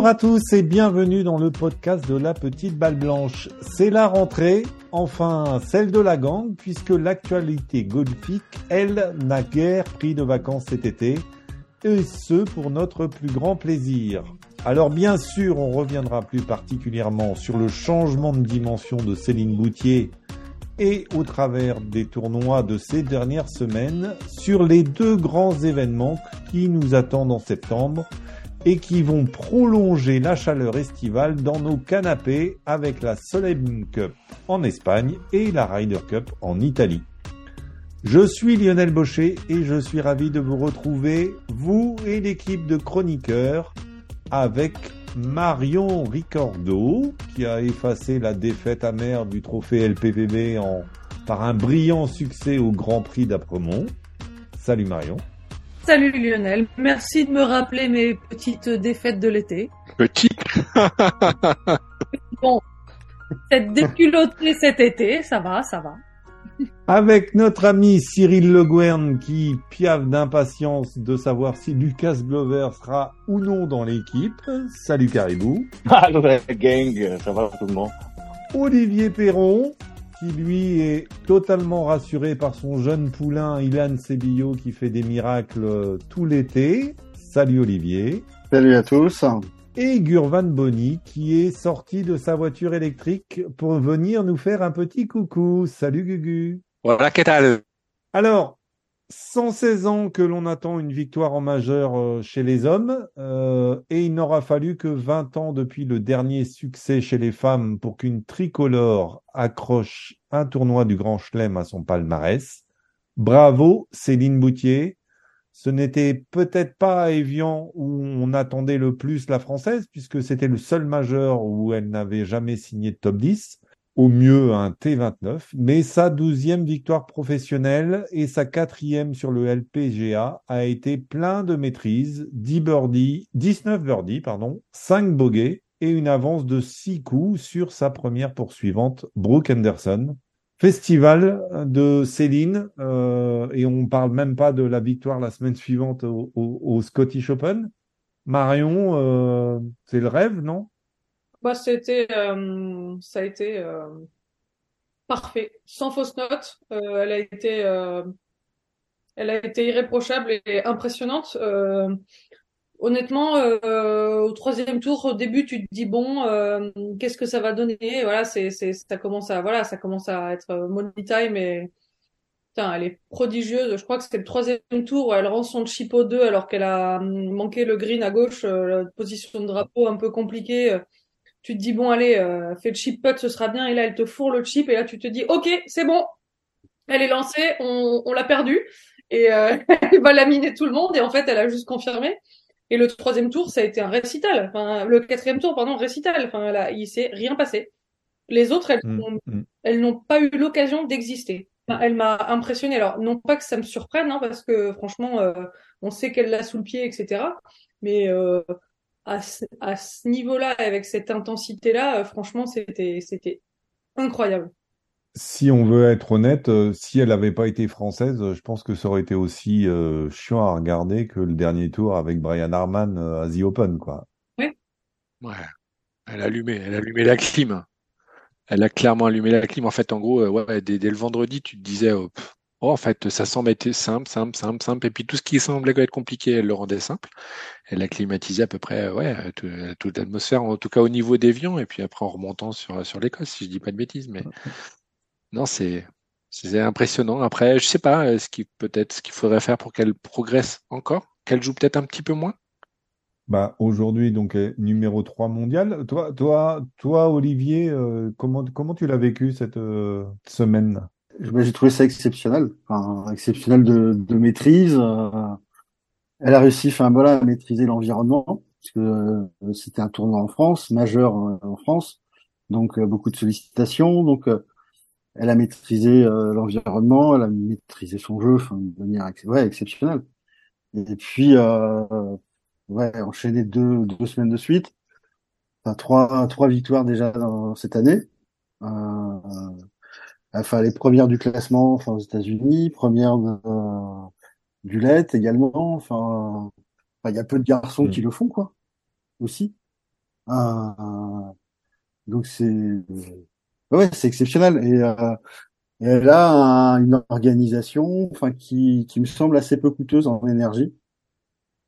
Bonjour à tous et bienvenue dans le podcast de la petite balle blanche. C'est la rentrée, enfin celle de la gang, puisque l'actualité golfique, elle, n'a guère pris de vacances cet été, et ce pour notre plus grand plaisir. Alors bien sûr, on reviendra plus particulièrement sur le changement de dimension de Céline Boutier et au travers des tournois de ces dernières semaines sur les deux grands événements qui nous attendent en septembre et qui vont prolonger la chaleur estivale dans nos canapés avec la Soleil Cup en Espagne et la Ryder Cup en Italie. Je suis Lionel Baucher et je suis ravi de vous retrouver, vous et l'équipe de chroniqueurs, avec Marion Ricordo, qui a effacé la défaite amère du trophée LPVB en, par un brillant succès au Grand Prix d'Apremont. Salut Marion. Salut Lionel, merci de me rappeler mes petites défaites de l'été. Petites Bon, cette déculottée cet été, ça va, ça va. Avec notre ami Cyril Le Guern qui piave d'impatience de savoir si Lucas Glover sera ou non dans l'équipe. Salut Caribou. Salut la gang, ça va tout le monde? Olivier Perron qui lui est totalement rassuré par son jeune poulain Ilan Sebillo qui fait des miracles tout l'été. Salut Olivier. Salut à tous. Et Gurvan Bonny qui est sorti de sa voiture électrique pour venir nous faire un petit coucou. Salut Gugu. Voilà, qu'est-ce que Alors, 116 ans que l'on attend une victoire en majeur euh, chez les hommes, euh, et il n'aura fallu que 20 ans depuis le dernier succès chez les femmes pour qu'une tricolore accroche un tournoi du Grand Chelem à son palmarès. Bravo Céline Boutier. Ce n'était peut-être pas à Evian où on attendait le plus la française, puisque c'était le seul majeur où elle n'avait jamais signé de top 10 au mieux un T29, mais sa douzième victoire professionnelle et sa quatrième sur le LPGA a été plein de maîtrise, 10 birdies, 19 birdies, pardon, 5 bogeys et une avance de 6 coups sur sa première poursuivante, Brooke Henderson. Festival de Céline, euh, et on parle même pas de la victoire la semaine suivante au, au, Scottish Open. Marion, euh, c'est le rêve, non? Bah, c'était, euh, ça a été euh, parfait, sans fausse note. Euh, elle a été, euh, elle a été irréprochable et impressionnante. Honnêtement, au troisième tour, au début, tu te dis bon, qu'est-ce que ça va donner? Voilà, c'est, c'est, ça commence à, voilà, ça commence à être money time et Putain, elle est prodigieuse. Je crois que c'était le troisième tour où elle rend son chip au 2 alors qu'elle a hum, manqué le green à gauche, la position de drapeau un peu compliquée tu te dis bon allez, euh, fais le chip putt, ce sera bien. Et là, elle te fourre le chip et là, tu te dis ok, c'est bon, elle est lancée, on, on l'a perdue et euh, elle va laminer tout le monde. Et en fait, elle a juste confirmé. Et le troisième tour, ça a été un récital. Enfin, le quatrième tour, pardon, récital. Enfin, là, il s'est rien passé. Les autres, elles, Mm, mm. elles n'ont pas eu l'occasion d'exister. Enfin, elle m'a impressionné. Alors, non pas que ça me surprenne, hein, parce que franchement, euh, on sait qu'elle l'a sous le pied, etc. Mais euh, à ce, à ce niveau-là, avec cette intensité-là, euh, franchement, c'était c'était incroyable. Si on veut être honnête, euh, si elle n'avait pas été française, euh, je pense que ça aurait été aussi euh, chiant à regarder que le dernier tour avec Brian Harman euh, à The Open, quoi. Ouais. Elle a allumé, elle a allumé la clim. Elle a clairement allumé la clim. En fait, en gros, euh, ouais, dès, dès le vendredi, tu te disais, oh, pff, oh, en fait, ça semble être simple, simple, simple, simple. Et puis tout ce qui semblait être compliqué, elle le rendait simple. Elle a climatisé à peu près, ouais, tout- toute l'atmosphère, en tout cas au niveau d'Evian, et puis après en remontant sur, sur l'Écosse, si je dis pas de bêtises. Mais non, c'est, c'est impressionnant. Après, je sais pas, euh, ce qui peut-être ce qu'il faudrait faire pour qu'elle progresse encore, qu'elle joue peut-être un petit peu moins. Bah, aujourd'hui, donc, numéro 3 mondial. Toi, toi, toi, Olivier, euh, comment, comment tu l'as vécu cette euh, semaine? J'ai trouvé ça exceptionnel, enfin, exceptionnel de, de maîtrise. euh, elle a réussi, enfin voilà, à maîtriser l'environnement, parce que euh, c'était un tournoi en France, majeur euh, en France, donc beaucoup de sollicitations. Donc, elle a maîtrisé l'environnement, elle a maîtrisé son jeu, enfin, de manière ouais, exceptionnelle. Et puis, euh, ouais, enchaîner deux, deux semaines de suite, enfin, trois, trois victoires déjà dans cette année. Euh, enfin les premières du classement enfin aux États-Unis, première de, euh, du LET également, enfin il y a peu de garçons Mm. qui le font quoi aussi. Euh, donc c'est ouais, c'est exceptionnel et, euh, et elle a un- une organisation, enfin qui qui me semble assez peu coûteuse en énergie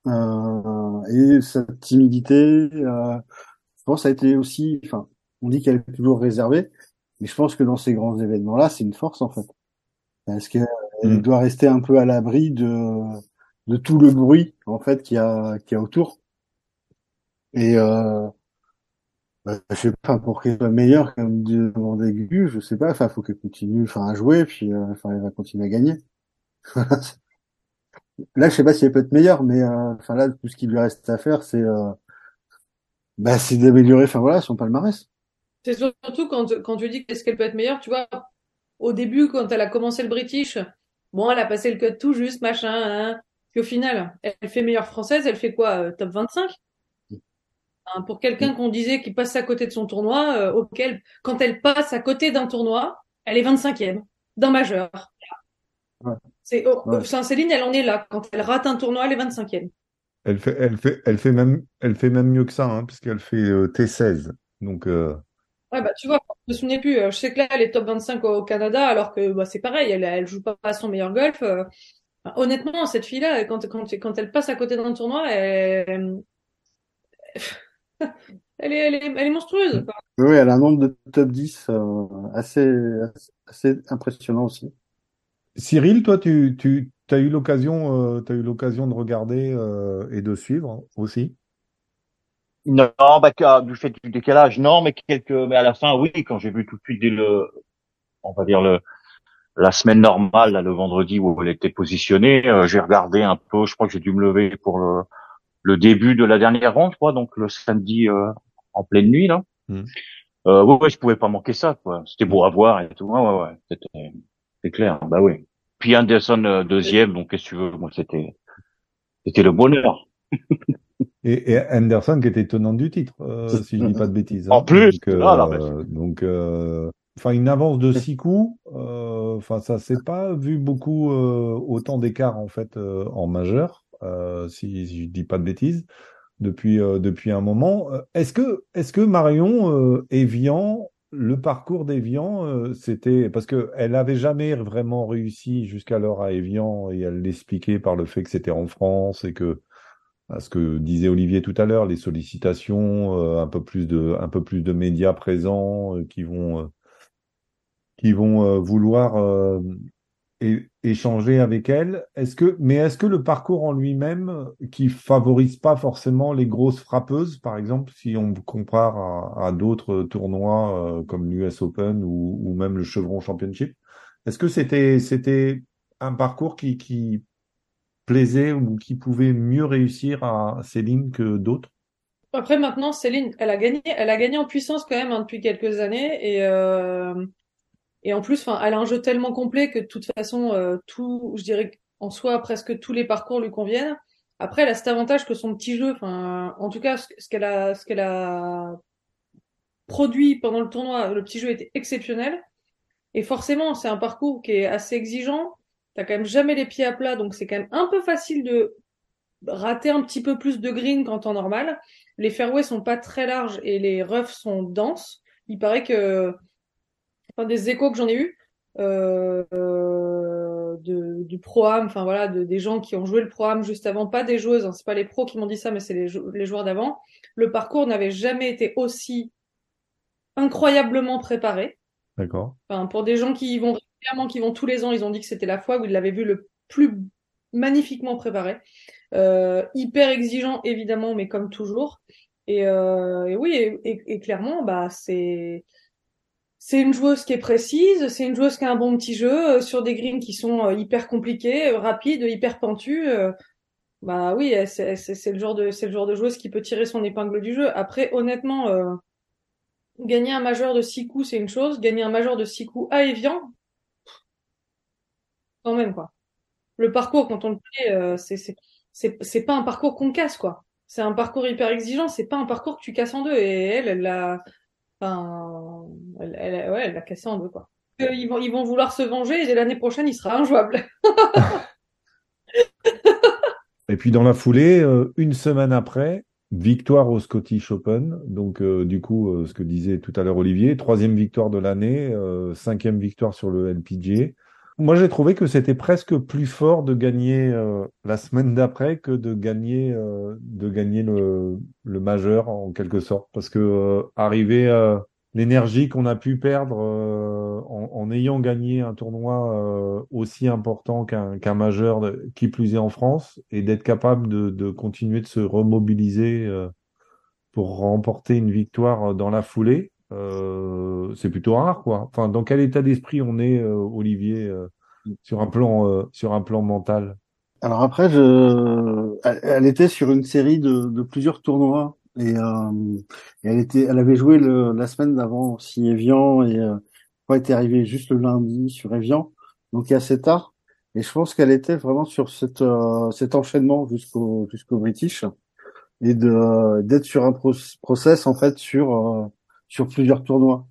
euh, et sa timidité. Euh, je pense ça a été aussi, enfin, on dit qu'elle est toujours réservée, mais je pense que dans ces grands événements-là, c'est une force en fait, parce qu'elle Mm. doit rester un peu à l'abri de de tout le bruit en fait qu'il y a qu'il y a autour. Et euh, bah, je sais pas pour qu'elle soit meilleure comme devant des aigu, je sais pas. Enfin, faut qu'elle continue, enfin, à jouer, puis euh, enfin, elle va continuer à gagner. là, je sais pas si elle peut être meilleure, mais euh, enfin là, tout ce qui lui reste à faire, c'est euh, bah, c'est d'améliorer, enfin voilà, son palmarès. C'est surtout quand, quand tu dis qu'est-ce qu'elle peut être meilleure, tu vois, au début, quand elle a commencé le British, bon, elle a passé le cut tout juste, machin, hein. Puis au final, elle fait meilleure française, elle fait quoi, euh, top 25? Hein, pour quelqu'un qu'on disait qui passe à côté de son tournoi, euh, auquel, quand elle passe à côté d'un tournoi, elle est 25e, d'un majeur. Ouais. C'est, oh, Ouais. Saint-Céline, elle en est là. Quand elle rate un tournoi, elle est 25e. Elle fait, elle fait, elle fait même, elle fait même mieux que ça, hein, puisqu'elle fait euh, T16. Donc, euh, Ouais, bah, tu vois, je me souvenais plus. Euh, Je sais que là, elle est top 25 au Canada, alors que, bah, c'est pareil, elle, elle joue pas à son meilleur golf. euh. Enfin, honnêtement, cette fille-là, quand, quand, quand elle passe à côté d'un tournoi, elle, elle est, elle est, elle est monstrueuse. quoi. Oui, elle a un nombre de top 10 euh, assez, assez impressionnant aussi. Cyril, toi, tu, tu, as eu l'occasion, euh, t'as eu l'occasion de regarder euh, et de suivre aussi? Non, bah, que- du fait du décalage, non, mais quelques, mais à la fin, oui, quand j'ai vu tout de suite dès le, on va dire le, la semaine normale, là, le vendredi où elle était positionnée, euh, j'ai regardé un peu, je crois que j'ai dû me lever pour le, le début de la dernière ronde, crois, donc le samedi euh, en pleine nuit, là. Mm. Euh, ouais, ouais, je pouvais pas manquer ça, quoi. C'était beau à voir et tout. Ouais, ouais, ouais. C'était, c'est clair. Bah oui. Puis Anderson euh, deuxième, donc qu'est-ce que tu veux, moi c'était, c'était le bonheur. Et, et Anderson qui était tenant du titre, euh, si je dis pas de bêtises. En hein. plus, donc, euh, donc, euh, enfin, une avance de six coups. euh, Enfin, ça s'est pas vu beaucoup euh, autant d'écart en fait euh, en majeur, euh, si, si je dis pas de bêtises, depuis euh, depuis un moment. Est-ce que est-ce que Marion euh, Evian, le parcours d'Evian, euh, c'était parce que elle avait jamais vraiment réussi jusqu'alors à Evian et elle l'expliquait par le fait que c'était en France et que à ce que disait Olivier tout à l'heure, les sollicitations, euh, un peu plus de, un peu plus de médias présents euh, qui vont, euh, qui vont vouloir échanger avec elle. Est-ce que, mais est-ce que le parcours en lui-même, qui favorise pas forcément les grosses frappeuses, par exemple, si on compare à, à d'autres tournois euh, comme l'US Open ou, ou même le Chevron Championship, est-ce que c'était, c'était un parcours qui, qui plaisait ou qui pouvait mieux réussir à Céline que d'autres? Après, maintenant, Céline, elle a gagné, elle a gagné en puissance quand même hein, depuis quelques années et euh, et en plus, elle a un jeu tellement complet que de toute façon, euh, tout, je dirais en soi, presque tous les parcours lui conviennent. Après, elle a cet avantage que son petit jeu, enfin, en tout cas, ce qu'elle a, ce qu'elle a produit pendant le tournoi, le petit jeu était exceptionnel. Et forcément, c'est un parcours qui est assez exigeant. T'as quand même jamais les pieds à plat, donc c'est quand même un peu facile de rater un petit peu plus de green qu'en temps normal. Les fairways sont pas très larges et les roughs sont denses. Il paraît que, enfin, des échos que j'en ai eu, euh, de, du pro-am, enfin voilà, de, des gens qui ont joué le pro-am juste avant, pas des joueuses, hein, c'est pas les pros qui m'ont dit ça, mais c'est les joueurs d'avant. Le parcours n'avait jamais été aussi incroyablement préparé. D'accord. Enfin, pour des gens qui y vont régulièrement, qui vont tous les ans, ils ont dit que c'était la fois où ils l'avaient vu le plus magnifiquement préparé. Euh, hyper exigeant, évidemment, mais comme toujours. Et, euh, oui, et, clairement, bah, c'est, c'est une joueuse qui est précise, c'est une joueuse qui a un bon petit jeu euh, sur des greens qui sont hyper compliqués, rapides, hyper pentus. bah oui, c'est le genre de, c'est le genre de joueuse qui peut tirer son épingle du jeu. Après, honnêtement, gagner un majeur de 6 coups, c'est une chose. Gagner un majeur de 6 coups à Evian, quand même, quoi. Le parcours, quand on le fait, euh, c'est, pas un parcours qu'on casse, quoi. C'est un parcours hyper exigeant, c'est pas un parcours que tu casses en deux. Et elle, elle l'a, enfin, elle, ouais, elle l'a cassé en deux, quoi. Ils vont, vouloir se venger et l'année prochaine, il sera injouable. Et puis dans la foulée, euh, une semaine après, victoire au Scottish Open. Donc, euh, du coup, ce que disait tout à l'heure Olivier, troisième victoire de l'année, cinquième victoire sur le LPGA. Moi, j'ai trouvé que c'était presque plus fort de gagner la semaine d'après que de gagner, de gagner le, majeur en quelque sorte, parce que arriver l'énergie qu'on a pu perdre en, en, ayant gagné un tournoi aussi important qu'un majeur, qui plus est en France, et d'être capable de, continuer de se remobiliser pour remporter une victoire dans la foulée, euh, c'est plutôt rare, quoi. Enfin, dans quel état d'esprit on est, euh, Olivier, euh, sur un plan, sur un plan mental? Alors après, je, elle, était sur une série de, de plusieurs tournois et, et, elle était, elle avait joué le, la semaine d'avant aussi Evian et euh, était arrivée juste le lundi sur Evian, donc assez tard. Et je pense qu'elle était vraiment sur cette, cet enchaînement jusqu'au jusqu'au British et de d'être sur un process en fait sur sur plusieurs tournois.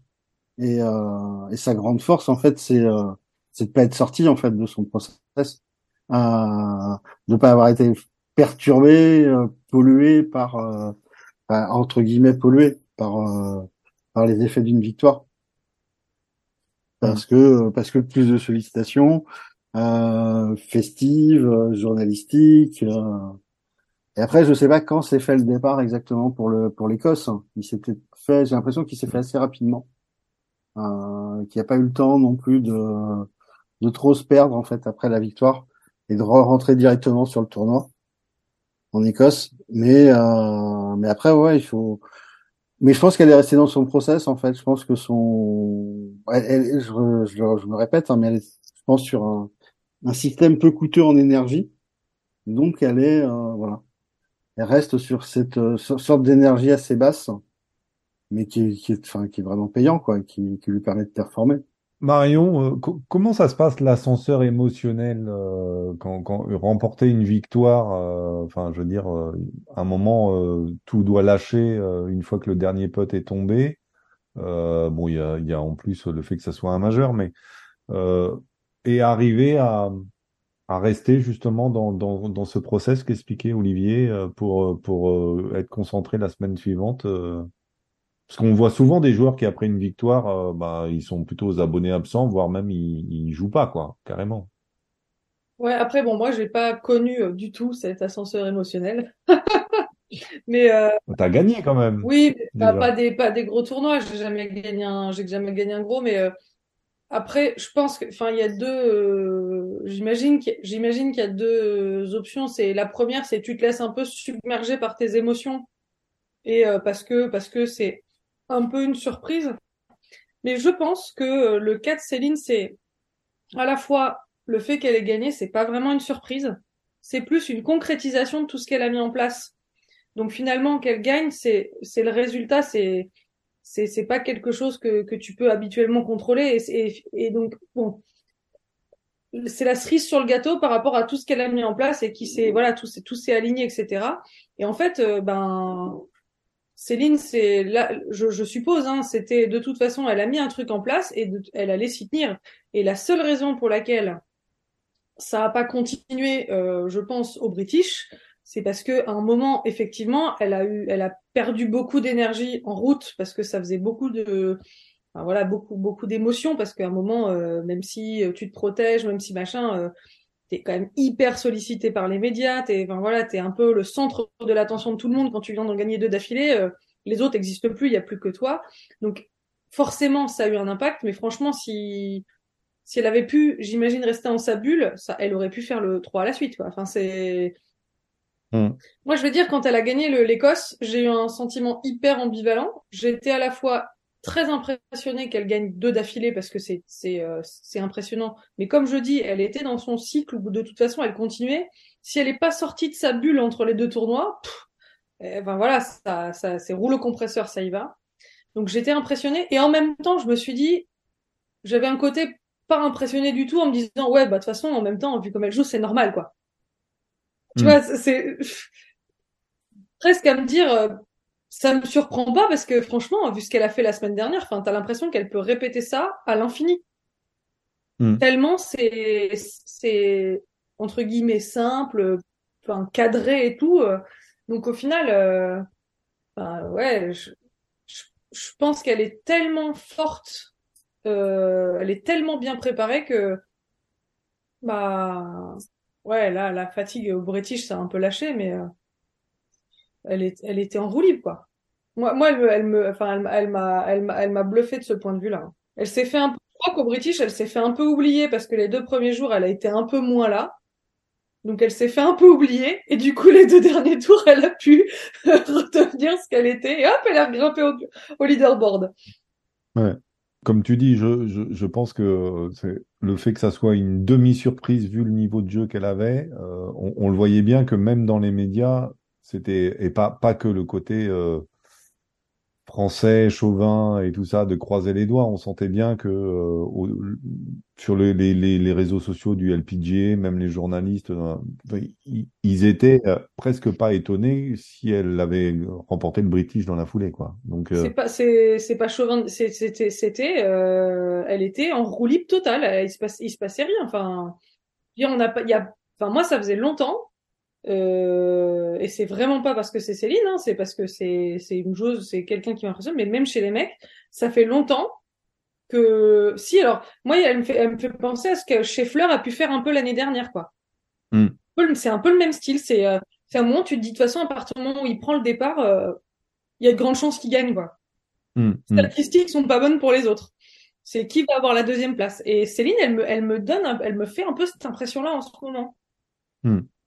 Et, euh, et sa grande force, en fait, c'est euh, c'est de pas être sorti en fait de son process, euh, de pas avoir été perturbé, euh, pollué par euh, entre guillemets pollué par euh, par les effets d'une victoire. Parce que parce que plus de sollicitations euh, festives, journalistiques. Et après, je sais pas quand s'est fait le départ exactement pour le pour l'Écosse. Il s'était fait, j'ai l'impression qu'il s'est fait assez rapidement, euh, qu'il n'y a pas eu le temps non plus de, de trop se perdre en fait après la victoire et de rentrer directement sur le tournoi en Écosse. Mais euh, mais après ouais, il faut. Mais je pense qu'elle est restée dans son process en fait. Je pense que son, elle, je, je, me répète, hein, mais elle est, je pense sur un, un système peu coûteux en énergie. Donc elle est euh, voilà, elle reste sur cette euh, sorte d'énergie assez basse mais qui, est, vraiment payant, quoi, qui, lui permet de performer. Marion, euh, comment ça se passe l'ascenseur émotionnel euh, quand, remporter une victoire Enfin, je veux dire, un moment, tout doit lâcher une fois que le dernier pote est tombé. bon, il y a, y a en plus le fait que ça soit un majeur, mais et arriver à, à rester justement dans, dans, dans ce process qu'expliquait Olivier pour pour être concentré la semaine suivante. Parce qu'on voit souvent des joueurs qui, après une victoire, euh, bah, ils sont plutôt aux abonnés absents, voire même ils, ils jouent pas, quoi, carrément. Ouais, après, bon, moi, j'ai pas connu euh, du tout cet ascenseur émotionnel. mais euh, t'as gagné quand même. Oui, pas, pas, des pas des gros tournois. J'ai jamais gagné un, j'ai jamais gagné un gros, mais euh, après, je pense que, enfin, il y a deux. J'imagine qu'il y a deux options. C'est la première, c'est tu te laisses un peu submerger par tes émotions et parce que parce que c'est un peu une surprise. Mais je pense que euh, le cas de Céline, c'est à la fois le fait qu'elle ait gagné, c'est pas vraiment une surprise. C'est plus une concrétisation de tout ce qu'elle a mis en place. Donc finalement, qu'elle gagne, c'est c'est le résultat, c'est c'est pas quelque chose que que tu peux habituellement contrôler. Et, et, donc bon, c'est la cerise sur le gâteau par rapport à tout ce qu'elle a mis en place et qui s'est voilà tout tout s'est aligné, etc. Et en fait, euh, ben Céline, c'est là, je, je suppose, hein, c'était de toute façon, elle a mis un truc en place et elle allait s'y tenir. Et la seule raison pour laquelle ça n'a pas continué, euh, je pense, au British, c'est parce que à un moment, effectivement, elle a eu, elle a perdu beaucoup d'énergie en route parce que ça faisait beaucoup de, enfin, voilà, beaucoup, beaucoup d'émotions parce qu'à un moment, euh, même si tu te protèges, même si machin, euh, t'es quand même hyper sollicité par les médias, t'es, enfin voilà, t'es un peu le centre de l'attention de tout le monde quand tu viens d'en gagner deux d'affilée. Euh, les autres n'existent plus, il y a plus que toi. Donc forcément, ça a eu un impact, mais franchement, si si elle avait pu, j'imagine, rester dans sa bulle, ça, elle aurait pu faire le 3 à la suite. Quoi. Enfin, c'est. Hmm. Moi, je veux dire, quand elle a gagné l'Écosse, j'ai eu un sentiment hyper ambivalent. J'étais à la fois très impressionnée qu'elle gagne deux d'affilée parce que c'est c'est euh, c'est impressionnant. Mais comme je dis, elle était dans son cycle où de toute façon elle continuait. Si elle n'est pas sortie de sa bulle entre les deux tournois, eh ben voilà, ça ça c'est rouleau compresseur, ça y va. Donc j'étais impressionnée et en même temps je me suis dit, j'avais un côté pas impressionné du tout en me disant ouais bah de toute façon en même temps vu comme elle joue c'est normal quoi. Tu hmm. vois c'est presque à me dire euh, ça me surprend pas parce que franchement, vu ce qu'elle a fait la semaine dernière, enfin, t'as l'impression qu'elle peut répéter ça à l'infini. Hmm. Tellement c'est, c'est entre guillemets simple, enfin cadré et tout. Euh. Donc au final, euh, ben, ouais, je, je, je pense qu'elle est tellement forte, euh, elle est tellement bien préparée que, bah, ouais, là, la fatigue au British, ça a un peu lâché, mais euh, elle était en roue libre, quoi. Moi, moi, elle me, enfin, elle, elle m'a, elle m'a, bluffé de ce point de vue-là. Elle s'est fait un peu, je crois qu'au British, elle s'est fait un peu oublier parce que les deux premiers jours, elle a été un peu moins là. Donc elle s'est fait un peu oublier et du coup les deux derniers tours elle a pu redevenir ce qu'elle était et hop elle a grimpé au, leaderboard. Comme tu dis, je, pense que c'est le fait que ça soit une demi-surprise vu le niveau de jeu qu'elle avait, euh, on le voyait bien que même dans les médias, c'était et pas pas que le côté euh, français, chauvin et tout ça, de croiser les doigts. On sentait bien que euh, sur les, les, les, réseaux sociaux du LPGA, même les journalistes, euh, ils, étaient presque pas étonnés si elle avait remporté le British dans la foulée, quoi. Donc C'est pas c'est pas chauvin c'était c'était elle était en roue libre totale il se passe il se passait rien enfin on n'a pas il y enfin moi ça faisait longtemps euh, et c'est vraiment pas parce que c'est Céline hein, c'est parce que c'est c'est une chose c'est quelqu'un qui m'impressionne mais même chez les mecs ça fait longtemps que si alors moi elle me fait elle me fait penser à ce que Scheffler a pu faire un peu l'année dernière quoi Hmm. C'est un peu le même style c'est euh, c'est un moment où tu te dis de toute façon à partir du moment où il prend le départ euh, il y a de grandes chances qu'il gagne quoi hum, hum. statistiques sont pas bonnes pour les autres. C'est qui va avoir la deuxième place. Et Céline, elle me, elle me donne, elle me fait un peu cette impression-là en ce moment.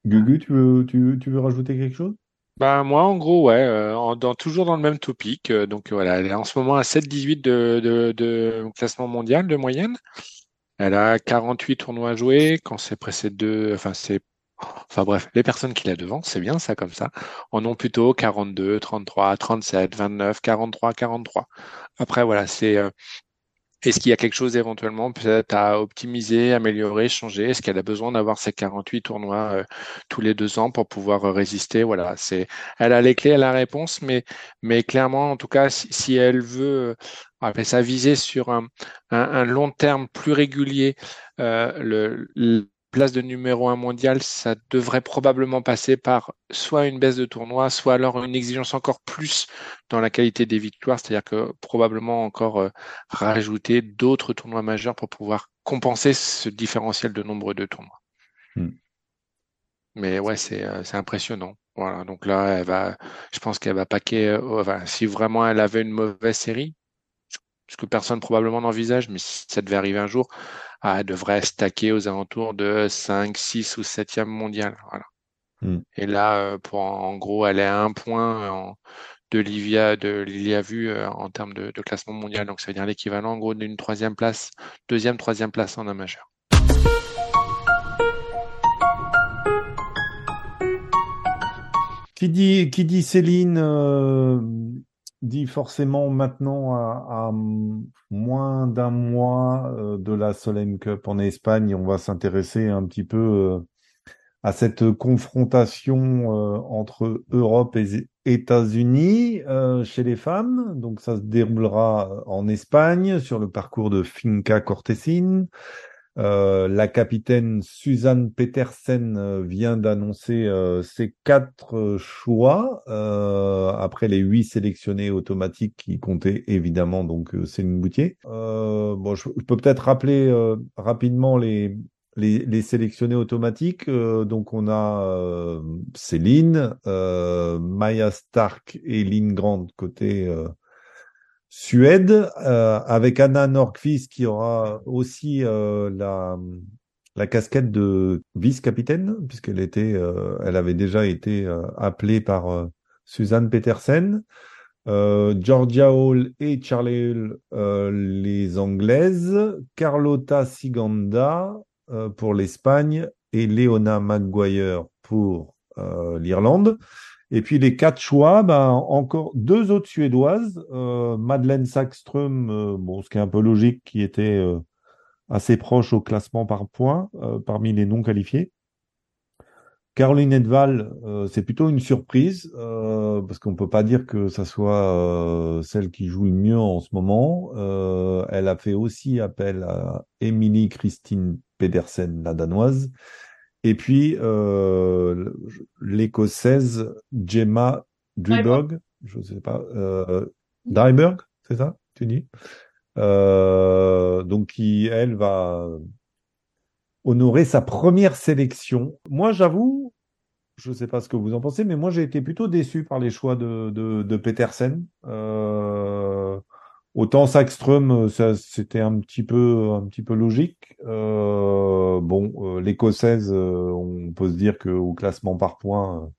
Gugu, tu veux, rajouter quelque chose? Bah, moi, en gros, ouais, euh, toujours dans le même topic. euh, donc voilà, elle est en ce moment à 7-18 de, classement mondial de moyenne. Elle a 48 tournois joués. Quand c'est deux, enfin, c'est, enfin bref, les personnes qui la devant, c'est bien ça comme ça, en ont plutôt 42, 33, 37, 29, 43, 43. Après, voilà, c'est, euh, est-ce qu'il y a quelque chose éventuellement peut-être à optimiser, améliorer, changer? Est-ce qu'elle a besoin d'avoir ces 48 tournois euh, tous les deux ans pour pouvoir euh, résister? Voilà, c'est, elle a les clés, elle a la réponse, mais, mais clairement, en tout cas, si, si elle veut, euh, appeler ça viser sur un, un, un long terme plus régulier, euh, le place de numéro un mondial, ça devrait probablement passer par soit une baisse de tournoi, soit alors une exigence encore plus dans la qualité des victoires, c'est-à-dire que probablement encore euh, rajouter d'autres tournois majeurs pour pouvoir compenser ce différentiel de nombre de tournois. Hmm. Mais ouais, c'est euh, c'est impressionnant. Voilà, donc là, elle va, je pense qu'elle va paquer. euh, enfin, si vraiment elle avait une mauvaise série, ce que personne probablement n'envisage, mais si ça devait arriver un jour, ah, elle devrait stacker aux alentours de 5, 6 ou 7e mondial. Voilà. Hmm. Et là, euh, pour en gros, elle est à un point en- de Livia, de Lilia Vu euh, en termes de, de classement mondial. Donc, ça veut dire l'équivalent en gros d'une troisième place, deuxième, troisième place en un majeur. Qui dit, qui dit Céline euh, dit forcément maintenant à, moins d'un mois euh, de la Solheim Cup en Espagne, on va s'intéresser un petit peu euh, à cette confrontation euh, entre Europe et États-Unis chez les femmes. Donc ça se déroulera en Espagne sur le parcours de Finca Cortesín. Euh, la capitaine Suzanne Petersen euh, vient d'annoncer euh, ses quatre euh, choix euh, après les huit sélectionnés automatiques qui comptaient évidemment donc Céline Boutier. Bon, je, peux peut-être rappeler rapidement les les, les sélectionnés automatiques. Donc on a Céline, Maya Stark et Lynn Grant côté Suède, euh, avec Anna Nordqvist qui aura aussi euh, la, la casquette de vice-capitaine, puisqu'elle était, euh, elle avait déjà été euh, appelée par euh, Suzanne Petersen. Euh, Georgia Hall et Charlie Hull, les Anglaises. Carlota Siganda pour l'Espagne et Leona Maguire pour l'Irlande. Et puis les quatre choix, ben, encore deux autres Suédoises, euh, Madeleine Sackström, euh, bon, ce qui est un peu logique, qui était euh, assez proche au classement par points euh, parmi les non qualifiés. Caroline Edval, euh, c'est plutôt une surprise parce qu'on peut pas dire que ça soit celle qui joue le mieux en ce moment. Elle a fait aussi appel à Emily Christine Pedersen, la danoise, Et puis euh, l'écossaise Gemma Dryberg, je sais pas, euh, c'est ça, tu dis? Euh, Donc qui elle va honorer sa première sélection. Moi, j'avoue, je ne sais pas ce que vous en pensez, mais moi j'ai été plutôt déçu par les choix de, de, de Petersen. Euh, autant Sackström, ça c'était un petit peu un petit peu logique. Euh, bon, euh, l'écossaise, euh, on peut se dire qu'au classement par points,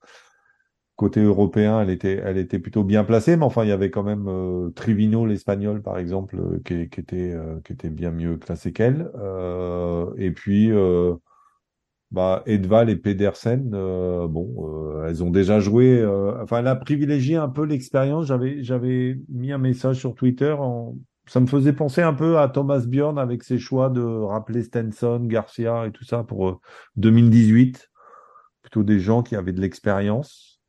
côté européen, elle était elle était plutôt bien placée, mais enfin il y avait quand même Trivino, l'espagnol par exemple, qui, qui était qui était bien mieux classé qu'elle. et puis bah, Edval et Pedersen, euh, bon, euh, elles ont déjà joué. Euh, enfin, elle a privilégié un peu l'expérience. J'avais, j'avais mis un message sur Twitter. En... Ça me faisait penser un peu à Thomas Bjorn avec ses choix de rappeler Stenson, Garcia et tout ça pour 2018. Plutôt des gens qui avaient de l'expérience,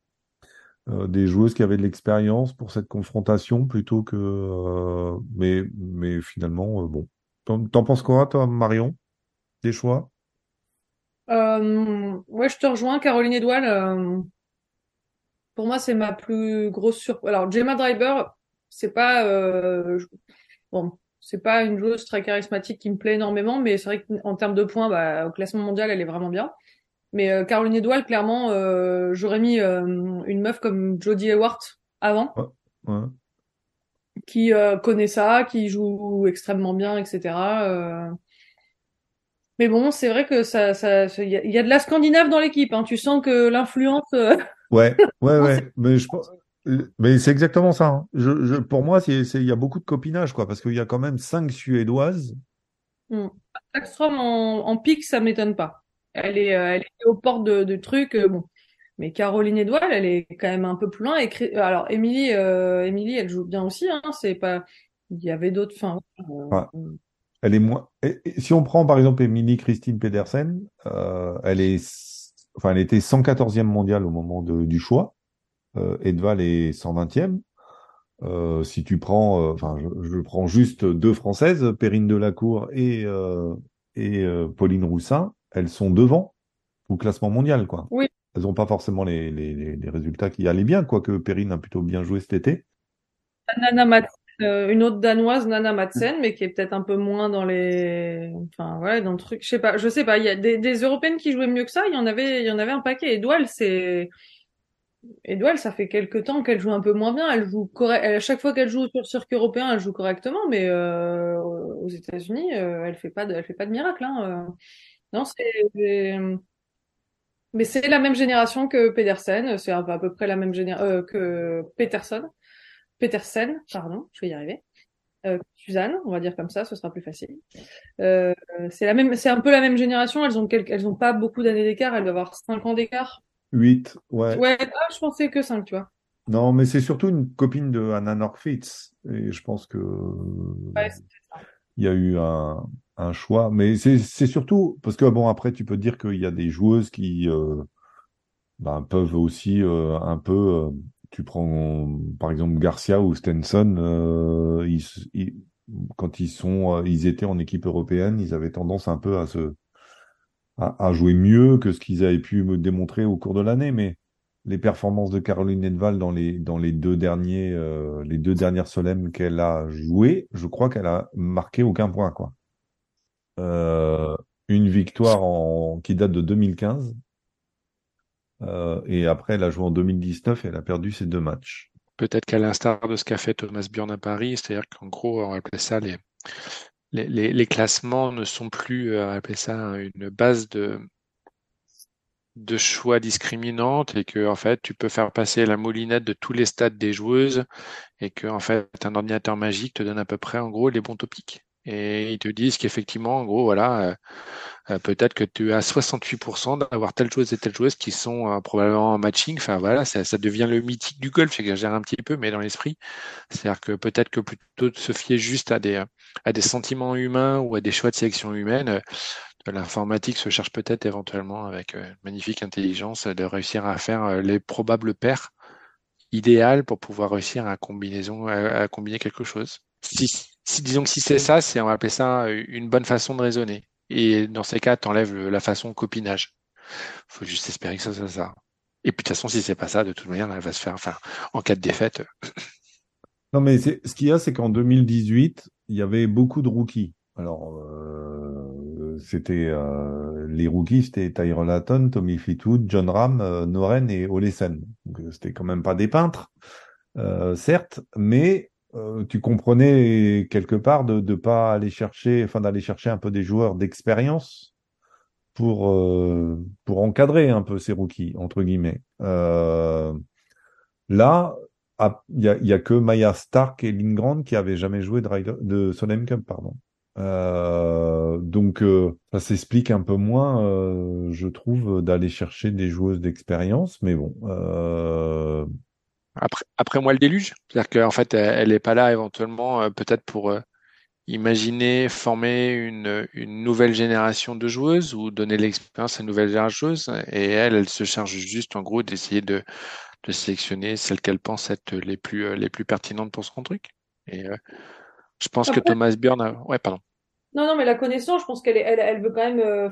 des joueuses qui avaient de l'expérience pour cette confrontation plutôt que. mais, mais finalement, bon. T'en penses quoi, toi, Marion, des choix? Euh, ouais, je te rejoins, Caroline Edouard. Euh, pour moi, c'est ma plus grosse surprise. Alors, Gemma Driver, c'est pas euh, bon, c'est pas une joueuse très charismatique qui me plaît énormément, mais c'est vrai qu'en termes de points, bah, au classement mondial, elle est vraiment bien. Mais euh, Caroline Edouard, clairement, euh, j'aurais mis euh, une meuf comme Jodie Ewart avant, Ouais. Ouais. qui connaît ça, qui joue extrêmement bien, etc. Mais bon, c'est vrai que ça, ça, il y, a de la Scandinave dans l'équipe. Hein. Tu sens que l'influence. Euh, ouais, ouais, ouais. Mais je pense, mais c'est exactement ça. Hein. Je, je, pour moi, c'est, il y a beaucoup de copinage, quoi, parce qu'il y a quand même cinq Suédoises. Hmm. en, en pique, ça m'étonne pas. Elle est, euh, elle est aux portes de, de trucs. Euh, bon. Mais Caroline Edouard, elle est quand même un peu plus loin. Et alors, Émilie, euh, Émilie, elle joue bien aussi. Hein. C'est pas. Il y avait d'autres. Enfin. Ouais elle est moins. si on prend par exemple Emily Christine Pedersen, euh, elle est, enfin, elle était 114e mondiale au moment de, du choix. Euh, Edval est 120e. Euh, si tu prends, euh, enfin, je, je, prends juste deux françaises, Perrine Delacour et euh, et euh, Pauline Roussin, elles sont devant au classement mondial, quoi. Oui. Elles n'ont pas forcément les, les, les, résultats qui allaient bien, quoique Perrine a plutôt bien joué cet été. Nana euh, une autre danoise, Nana Madsen, mais qui est peut-être un peu moins dans les, enfin ouais, dans le truc. Je sais pas, je sais pas. Il y a des, des européennes qui jouaient mieux que ça. Il y en avait, il y en avait un paquet. Edouard, c'est, Edouard, ça fait quelques temps qu'elle joue un peu moins bien. Elle joue correct. À chaque fois qu'elle joue sur le circuit européen, elle joue correctement, mais euh, aux États-Unis, euh, elle fait pas de, elle fait pas de miracle. Hein. Euh. Non, c'est, mais c'est la même génération que Pedersen. C'est à peu près la même génération que Peterson. Petersen, pardon, je vais y arriver. Euh, Suzanne, on va dire comme ça, ce sera plus facile. Euh, c'est la même, c'est un peu la même génération. Elles ont quelques, elles ont pas beaucoup d'années d'écart. Elles doivent avoir 5 ans d'écart. 8, ouais. Ouais, ah, je pensais que 5, tu vois. Non, mais c'est surtout une copine de Anna Norfitz. Et je pense que ouais, il y a eu un, un choix. Mais c'est, surtout parce que bon après tu peux dire qu'il y a des joueuses qui euh, ben, peuvent aussi euh, un peu tu prends par exemple Garcia ou Stenson, euh, quand ils sont, euh, ils étaient en équipe européenne, ils avaient tendance un peu à se, à, jouer mieux que ce qu'ils avaient pu me démontrer au cours de l'année. Mais les performances de Caroline Edval dans les dans les deux derniers, euh, les deux dernières solemnes qu'elle a jouées, je crois qu'elle a marqué aucun point quoi. Une victoire qui date de 2015 euh, et après, elle a joué en 2019 et elle a perdu ses deux matchs. Peut-être qu'à l'instar de ce qu'a fait Thomas Bjorn à Paris, c'est-à-dire qu'en gros, on appeler ça les, les, classements ne sont plus, euh, ça une base de, de choix discriminantes et que en fait tu peux faire passer la moulinette de tous les stades des joueuses et que en fait un ordinateur magique te donne à peu près en gros les bons topics et ils te disent qu'effectivement en gros voilà euh, euh, peut-être que tu as 68% d'avoir telle joueuse et telle joueuse qui sont euh, probablement en matching. Enfin voilà, ça, ça, devient le mythique du golf, j'exagère un petit peu, mais dans l'esprit. C'est-à-dire que peut-être que plutôt de se fier juste à des, à des sentiments humains ou à des choix de sélection humaine, l'informatique se cherche peut-être éventuellement avec magnifique intelligence de réussir à faire les probables paires idéales pour pouvoir réussir à, combinaison, à, combiner quelque chose. Si, si disons que si c'est ça, c'est on va appeler ça une bonne façon de raisonner. Et dans ces cas, tu enlèves la façon copinage. faut juste espérer que ça soit ça. Et puis de toute façon, si c'est pas ça, de toute manière, elle va se faire, enfin, en cas de défaite. Non, mais ce qu'il y a, c'est qu'en 2018, il y avait beaucoup de rookies. Alors, euh, c'était euh, les rookies, c'était Tyrell Hatton, Tommy Fleetwood, John Ram, euh, Noren et Olesen. Donc, euh, c'était quand même pas des peintres, euh, certes, mais euh, tu comprenais quelque part de de pas aller chercher, enfin d'aller chercher un peu des joueurs d'expérience pour euh, pour encadrer un peu ces rookies entre guillemets. Euh, là, ah, il y a, a que Maya Stark et Lindgren qui avaient jamais joué de, Ryder- de Solheim Cup, pardon. Euh, donc euh, ça s'explique un peu moins, euh, je trouve, d'aller chercher des joueuses d'expérience, mais bon. Après, après moi, le déluge. C'est-à-dire qu'en fait, elle, elle est pas là éventuellement, euh, peut-être pour euh, imaginer, former une, une nouvelle génération de joueuses ou donner l'expérience à une nouvelle génération de joueuses. Et elle, elle se charge juste, en gros, d'essayer de, de sélectionner celles qu'elle pense être les plus, euh, les plus pertinentes pour son truc. Et euh, je pense que Thomas Bjorn a... Ouais, pardon. Non, non, mais la connaissance, je pense qu'elle elle, elle veut quand même, euh,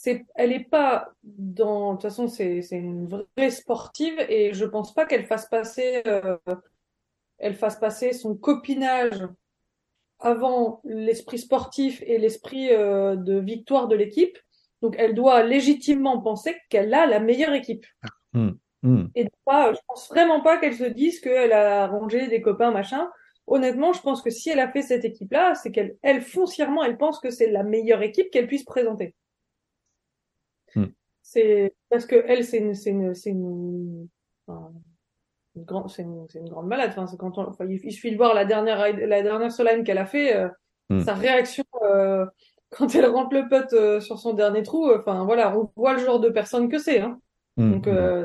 c'est, elle est pas dans, de toute façon, c'est, c'est une vraie sportive et je pense pas qu'elle fasse passer, euh, elle fasse passer son copinage avant l'esprit sportif et l'esprit euh, de victoire de l'équipe. Donc, elle doit légitimement penser qu'elle a la meilleure équipe. hmm. Et pas, je pense vraiment pas qu'elle se dise qu'elle a rangé des copains, machin. Honnêtement, je pense que si elle a fait cette équipe-là, c'est qu'elle, elle, foncièrement, elle pense que c'est la meilleure équipe qu'elle puisse présenter. C'est, parce que elle, c'est une, c'est une, c'est une, enfin, une grande, c'est une, grande malade. Enfin, c'est quand on, enfin, il suffit de voir la dernière, la dernière Solheim qu'elle a fait, euh, Hmm. sa réaction, euh, quand elle rentre le putt euh, sur son dernier trou, enfin, voilà, on voit le genre de personne que c'est, hein. Hmm. Donc, euh,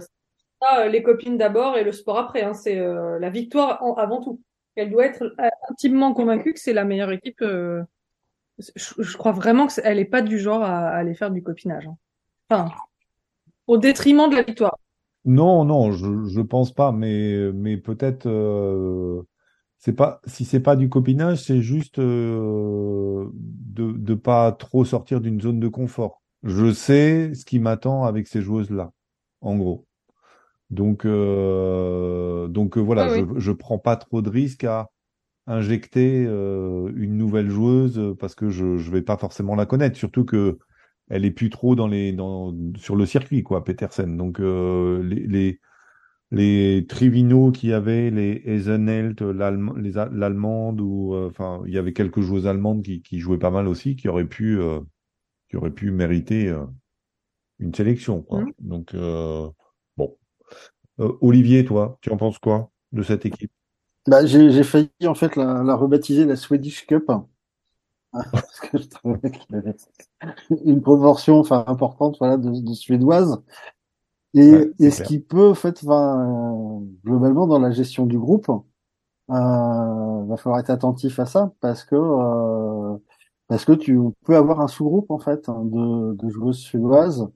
euh, les copines d'abord et le sport après. Hein, c'est la victoire en- avant tout. Elle doit être intimement convaincue que c'est la meilleure équipe. Je, je crois vraiment que c'est- elle est pas du genre à, à aller faire du copinage. hein. Enfin, au détriment de la victoire. Non, non, je je pense pas, mais mais peut-être euh, c'est pas si c'est pas du copinage, c'est juste euh, de de pas trop sortir d'une zone de confort. Je sais ce qui m'attend avec ces joueuses-là, en gros. Donc euh, donc euh, voilà, je je prends pas trop de risques à injecter une nouvelle joueuse parce que je je vais pas forcément la connaître, surtout que elle est plus trop dans les dans sur le circuit quoi, Petersen. Donc euh, les les les Trivino qui y avait, les Eisenhelt, l'allemande ou euh, enfin il y avait quelques joueuses allemandes qui qui jouaient pas mal aussi, qui auraient pu euh, qui auraient pu mériter euh, une sélection quoi. Mhm. Donc euh, bon. Euh, Olivier, toi, tu en penses quoi de cette équipe? Bah, j'ai j'ai failli en fait la, la rebaptiser la Swedish Cup parce que je trouvais qu'il y avait une proportion enfin importante voilà de, de suédoises et, Ouais, et ce qui peut en fait euh, globalement dans la gestion du groupe euh, va falloir être attentif à ça parce que euh, parce que tu peux avoir un sous-groupe en fait hein, de, de joueuses suédoises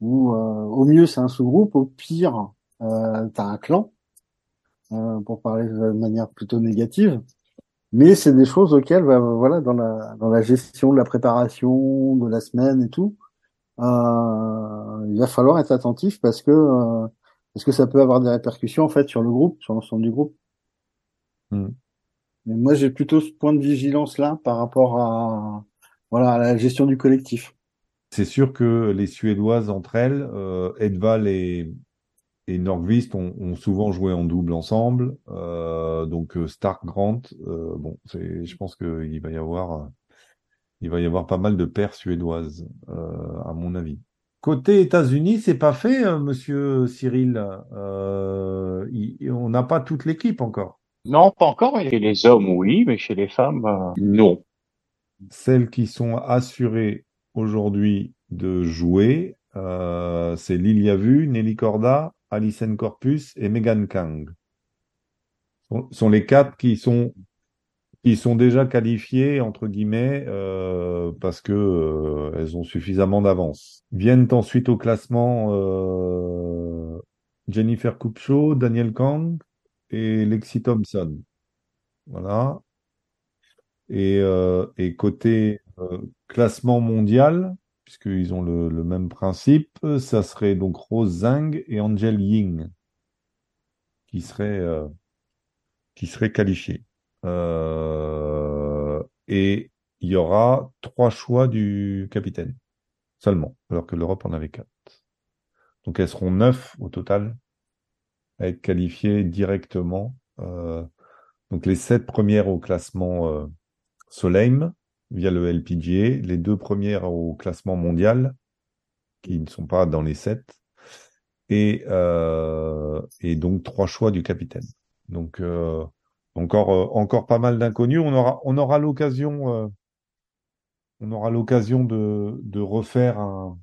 où euh, au mieux c'est un sous-groupe au pire euh, t'as un clan euh, pour parler de manière plutôt négative. Mais c'est des choses auxquelles, bah, voilà, dans la dans la gestion de la préparation de la semaine et tout, euh, il va falloir être attentif parce que euh, parce que ça peut avoir des répercussions en fait sur le groupe, sur l'ensemble du groupe. Hmm. Mais moi, j'ai plutôt ce point de vigilance là par rapport à voilà à la gestion du collectif. C'est sûr que les Suédoises entre elles, euh, Edval et, et Nordqvist ont, ont souvent joué en double ensemble. Euh, donc euh, Stark Grant, euh, bon, c'est, je pense qu'il va y avoir, euh, il va y avoir pas mal de paires suédoises, euh, à mon avis. Côté États-Unis, c'est pas fait, euh, Monsieur Cyril. Euh, il- on n'a pas toute l'équipe encore. Non, pas encore. Chez les hommes, oui, mais chez les femmes, non. Celles qui sont assurées aujourd'hui de jouer, euh, c'est Lilia Vu, Nelly Corda, Alison Corpus et Megan Kang. Sont, sont les quatre qui sont qui sont déjà qualifiées entre guillemets euh, parce que euh, elles ont suffisamment d'avance. Viennent ensuite au classement euh, Jennifer Kupcho, Daniel Kang et Lexi Thompson. Voilà. Et, et côté classement mondial, puisqu'ils ont le, le même principe. Ça serait donc Rose Zhang et Angel Ying qui seraient, euh, qui seraient qualifiés. Euh, et il y aura trois choix du capitaine seulement, alors que l'Europe en avait quatre. Donc elles seront neuf au total à être qualifiées directement. Euh, donc les sept premières au classement euh, Soleim via le LPGA, les deux premières au classement mondial qui ne sont pas dans les sept, et, euh, donc trois choix du capitaine. Donc euh, encore euh, encore pas mal d'inconnus. On aura on aura l'occasion on aura l'occasion de de refaire un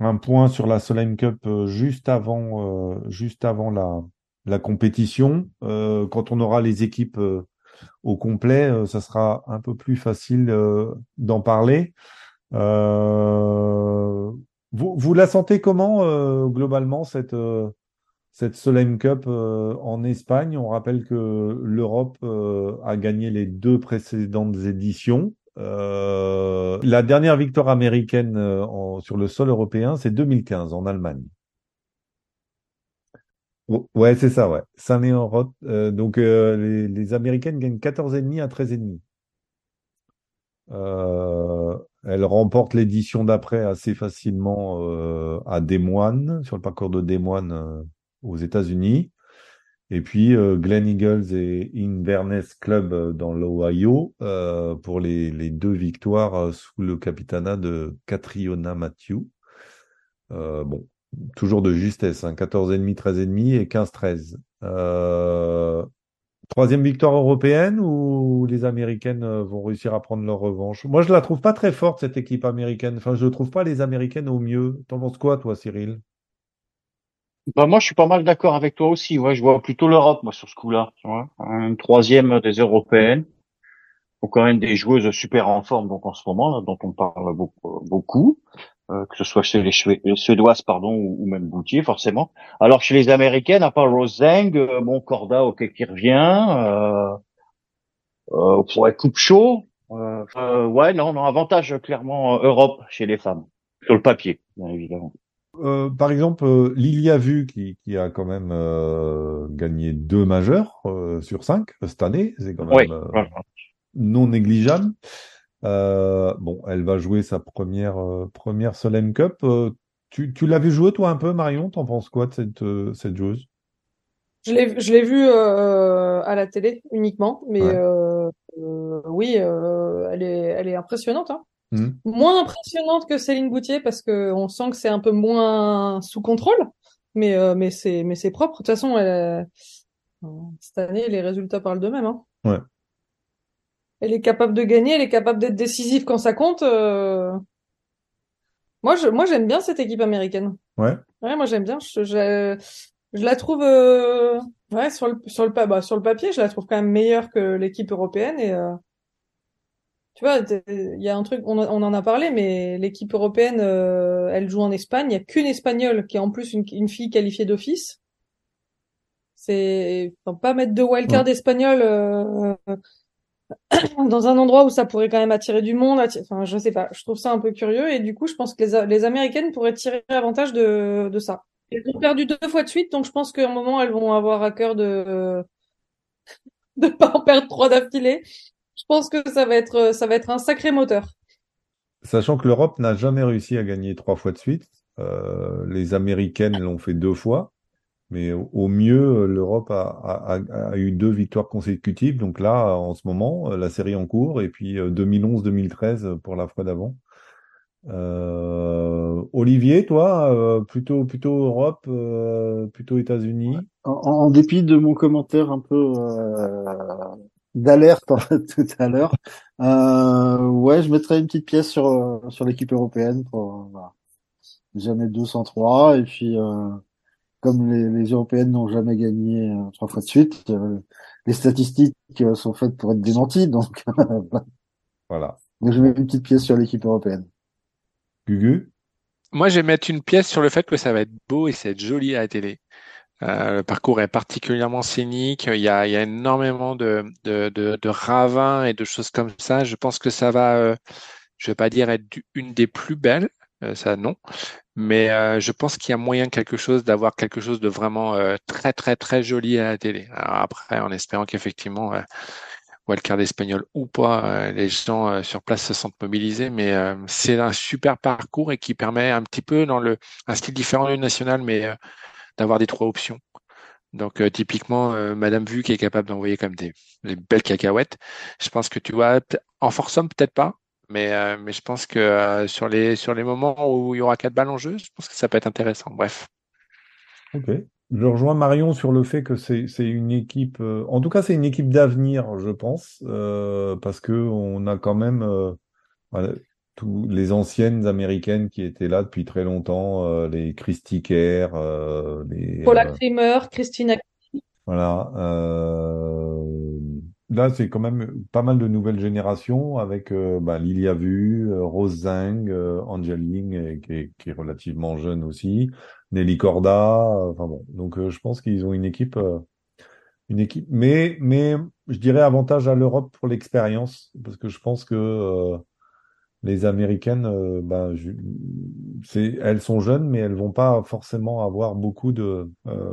un point sur la Solheim Cup juste avant juste avant la la compétition. Quand on aura les équipes au complet, euh, ça sera un peu plus facile euh, d'en parler. Euh, vous, vous la sentez comment globalement cette cette Solheim Cup en Espagne? On rappelle que l'Europe a gagné les deux précédentes éditions. La dernière victoire américaine sur le sol européen, c'est 2015 en Allemagne. Ouais, c'est ça, ouais. Saint-Léon-Roth. Euh, donc, euh, les, les Américaines gagnent 14,5 à 13,5. Euh, elles remportent l'édition d'après assez facilement euh, à Des Moines, sur le parcours de Des Moines euh, aux États-Unis. Et puis euh, Glen Eagles et Inverness Club euh, dans l'Ohio euh, pour les, les deux victoires euh, sous le capitanat de Catriona Matthew. Euh, bon, toujours de justesse, hein, 14,5, 13,5 et 15-13. Euh, troisième victoire européenne ou les Américaines euh, vont réussir à prendre leur revanche? Moi, je la trouve pas très forte, cette équipe américaine. Enfin, je ne trouve pas les Américaines au mieux. T'en penses quoi, toi, Cyril? Bah moi, je suis pas mal d'accord avec toi aussi. Ouais, je vois plutôt l'Europe, moi, sur ce coup-là. Tu vois, un troisième des européennes. Faut quand même des joueuses super en forme, donc en ce moment, là, dont on parle beaucoup. Euh, que ce soit chez les, les Suédoises, pardon, ou, ou même Boutier, forcément. Alors chez les Américaines, à part Rose euh, bon, Corda, ok, qui revient, euh, euh, ouais, Coupe Chaud, euh, euh, ouais, non, non, avantage clairement euh, Europe chez les femmes, sur le papier, bien évidemment. Euh, par exemple, euh, Lilia Vu, qui, qui a quand même euh, gagné deux majeurs euh, sur cinq euh, cette année, c'est quand même Oui, euh, non négligeable. Euh, bon, elle va jouer sa première euh, première Solheim Cup. Euh, tu, tu l'as vu jouer toi un peu, Marion? T'en penses quoi de cette euh, cette joueuse? Je l'ai, je l'ai vu euh, à la télé uniquement, mais Ouais. oui, elle est, elle est impressionnante, hein. Hmm. Moins impressionnante que Céline Boutier parce que on sent que c'est un peu moins sous contrôle, mais mais c'est mais c'est propre. De toute façon, elle, cette année, les résultats parlent d'eux-mêmes, hein. Ouais. Elle est capable de gagner, elle est capable d'être décisive quand ça compte. euh. Moi, je, moi, j'aime bien cette équipe américaine. Ouais. Ouais, moi j'aime bien. Je, je, je la trouve, euh, ouais, sur le sur le pa- bah, sur le papier, je la trouve quand même meilleure que l'équipe européenne. Et euh, tu vois, il y a un truc, on, a- on en a parlé, mais l'équipe européenne, euh, elle joue en Espagne. Il y a qu'une Espagnole qui est en plus une, une fille qualifiée d'office. C'est pas mettre de wildcard espagnol euh, dans un endroit où ça pourrait quand même attirer du monde. Enfin, je sais pas. Je trouve ça un peu curieux et du coup, je pense que les, Américaines pourraient tirer avantage de ça. Elles ont perdu deux fois de suite, donc je pense qu'à un moment, elles vont avoir à cœur de de pas en perdre trois d'affilée. Je pense que ça va être ça va être un sacré moteur. Sachant que l'Europe n'a jamais réussi à gagner trois fois de suite. Euh, les Américaines l'ont fait deux fois. Mais au, mieux, l'Europe a, a, a, eu deux victoires consécutives. Donc là, en ce moment, la série en cours. Et puis euh, 2011-2013 pour la fois d'avant. Euh, Olivier, toi, euh, plutôt plutôt Europe, euh, plutôt États-Unis? En, en dépit de mon commentaire un peu euh, d'alerte tout à l'heure, euh, ouais, je mettrais une petite pièce sur euh, sur l'équipe européenne pour euh, voilà. jamais 203 et puis euh, comme les, les européennes n'ont jamais gagné euh, trois fois de suite, euh, les statistiques euh, sont faites pour être démenties, donc Voilà. donc je mets une petite pièce sur l'équipe européenne. Gugu? Moi, je vais mettre une pièce sur le fait que ça va être beau et ça va être joli à la télé. Euh, le parcours est particulièrement scénique. Il y a, il y a énormément de, de, de, de ravins et de choses comme ça. Je pense que ça va, euh, je vais pas dire être une des plus belles, ça non. Mais je pense qu'il y a moyen quelque chose d'avoir quelque chose de vraiment très très très joli à la télé. Après, en espérant qu'effectivement wildcard espagnol ou pas, les gens sur place se sentent mobilisés, mais c'est un super parcours et qui permet un petit peu dans le un style différent du national, mais d'avoir des trois options. Donc typiquement, Madame Vu qui est capable d'envoyer comme des, belles cacahuètes. Je pense que tu vois, en homme peut-être pas, mais mais je pense que sur les sur les moments où il y aura quatre balles en jeu, je pense que ça peut être intéressant. Bref. Ok. Je rejoins Marion sur le fait que c'est une équipe, euh, en tout cas c'est une équipe d'avenir, je pense, euh, parce que on a quand même euh, tous les anciennes américaines qui étaient là depuis très longtemps, les Christy Kerr, les Paula Kramer, Christina. Voilà. Là, c'est quand même pas mal de nouvelles générations avec bah, Lilia Vu, Rose Zhang, Angeline qui est, qui est relativement jeune aussi. Nelly Corda. Enfin bon, donc euh, je pense qu'ils ont une équipe, euh, une équipe. Mais mais je dirais avantage à l'Europe pour l'expérience parce que je pense que euh, les Américaines, ben, c'est, elles sont jeunes, mais elles vont pas forcément avoir beaucoup de,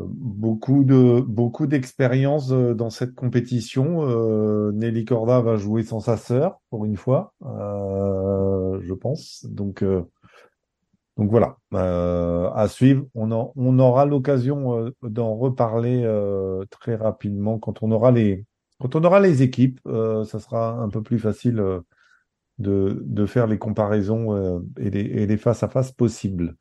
beaucoup de, beaucoup d'expérience dans cette compétition. Nelly Corda va jouer sans sa sœur pour une fois, je pense. Donc donc voilà, euh, à suivre. On, on aura l'occasion euh, d'en reparler euh, très rapidement quand on aura les quand on aura les équipes. ça sera un peu plus facile de, faire les comparaisons et les, et les face à face possibles.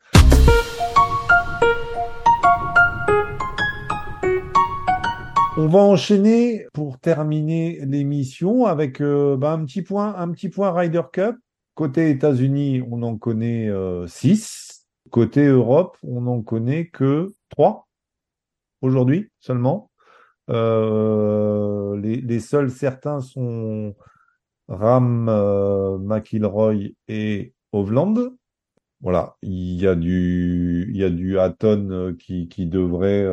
On va enchaîner pour terminer l'émission avec bah, un petit point, un petit point Ryder Cup. Côté États-Unis, on en connaît 6. Euh, Côté Europe, on n'en connaît que 3 aujourd'hui seulement. Euh, les, seuls certains sont Ram, euh, McIlroy et Hovland. Voilà, il y a du, il y a du Hatton qui, qui devrait,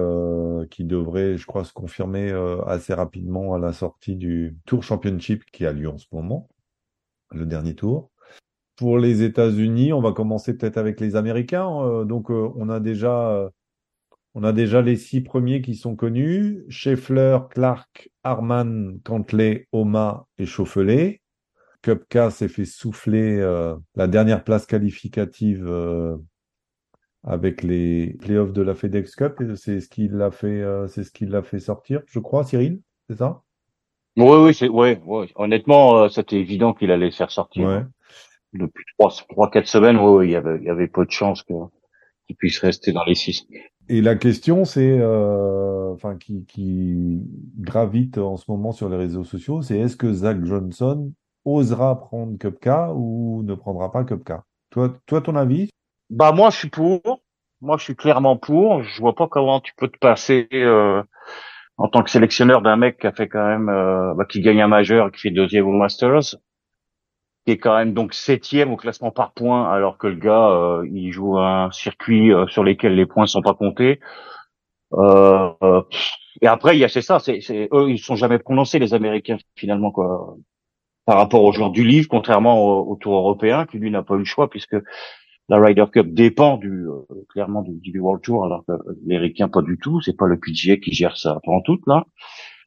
qui devrait, je crois, se confirmer assez rapidement à la sortie du Tour Championship qui a lieu en ce moment, le dernier tour pour les États-Unis, on va commencer peut-être avec les Américains. Euh, donc, euh, on a déjà, euh, on a déjà les six premiers qui sont connus Scheffler, Clark, Harman, Cantley, Oma et Chauffelet. Kupka s'est fait souffler la dernière place qualificative avec les playoffs de la FedEx Cup. C'est ce qui l'a fait, c'est ce qui l'a fait sortir, je crois, Cyril, c'est ça? Oui, oui, c'est, ouais, ouais. Honnêtement, c'était évident qu'il allait se faire sortir. Ouais depuis trois, trois, quatre semaines, oui, il y avait, il y avait peu de chances que qu'il puisse rester dans les six. Et la question, c'est, euh, enfin, qui, qui gravite en ce moment sur les réseaux sociaux, c'est est-ce que Zach Johnson osera prendre Cupca ou ne prendra pas Cupca Toi, toi, ton avis? Bah moi, je suis pour. Moi, je suis clairement pour. Je vois pas comment tu peux te passer euh, en tant que sélectionneur d'un mec qui a fait quand même, euh, bah, qui gagne un majeur, qui fait deuxième au Masters, qui est quand même donc septième au classement par points, alors que le gars euh, il joue un circuit euh, sur lequel les points sont pas comptés. Euh et après il y a c'est ça, c'est, eux ils sont jamais prononcés les Américains finalement quoi, par rapport aux joueurs du livre, contrairement au, Tour européen qui lui n'a pas eu le choix puisque la Ryder Cup dépend du clairement du, du, World Tour alors que l'américain pas du tout, c'est pas le PGA qui gère ça pendant tout là.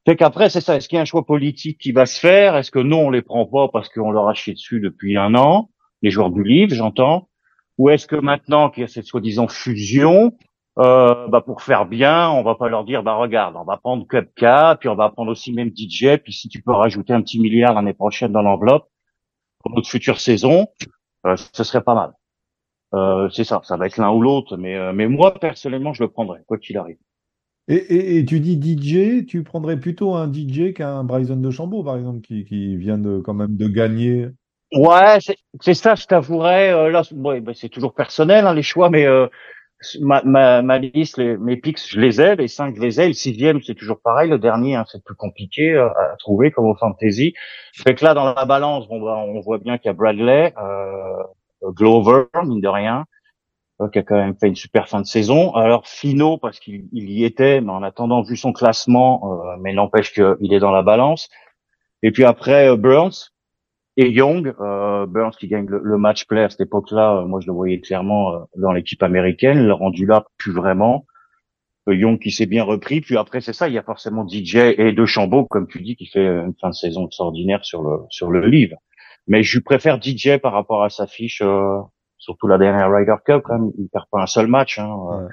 Fait qu'après, c'est ça. Est-ce qu'il y a un choix politique qui va se faire? Est-ce que non, on les prend pas parce qu'on leur a chié dessus depuis un an, les joueurs du livre, j'entends Ou est-ce que maintenant qu'il y a cette soi-disant fusion, euh, bah pour faire bien, on va pas leur dire, bah regarde, on va prendre Cupca, puis on va prendre aussi même DJ, puis si tu peux rajouter un petit milliard l'année prochaine dans l'enveloppe pour notre future saison, euh, ce serait pas mal. Euh, c'est ça, ça va être l'un ou l'autre, mais euh, mais moi personnellement, je le prendrais quoi qu'il arrive. Et, tu dis DJ, tu prendrais plutôt un DJ qu'un Bryson de Chambaud, par exemple, qui, qui vient de quand même de gagner. Ouais, c'est ça, je t'avouerais. Euh, là, ouais, bah, c'est toujours personnel hein, les choix, mais euh, ma, ma, ma, liste, les, mes picks, je les ai, les cinq, je les ai. Le sixième, c'est toujours pareil. Le dernier, hein, c'est plus compliqué euh, à trouver comme au fantasy. Fait que là, dans la balance, bon, bah, on voit bien qu'il y a Bradley, Glover, mine de rien qui a quand même fait une super fin de saison. Alors Fino parce qu'il y était, mais en attendant vu son classement, euh, mais n'empêche qu'il est dans la balance. Et puis après euh, Burns, et Young, euh, Burns qui gagne le, match play à cette époque-là, moi je le voyais clairement dans l'équipe américaine, le rendu là plus vraiment. Young qui s'est bien repris, puis après c'est ça, il y a forcément DJ et De Chambeau, comme tu dis, qui fait une fin de saison extraordinaire sur le sur le livre. Mais je préfère DJ par rapport à sa fiche, euh, surtout la dernière Ryder Cup, quand même, il perd pas un seul match hein, euh,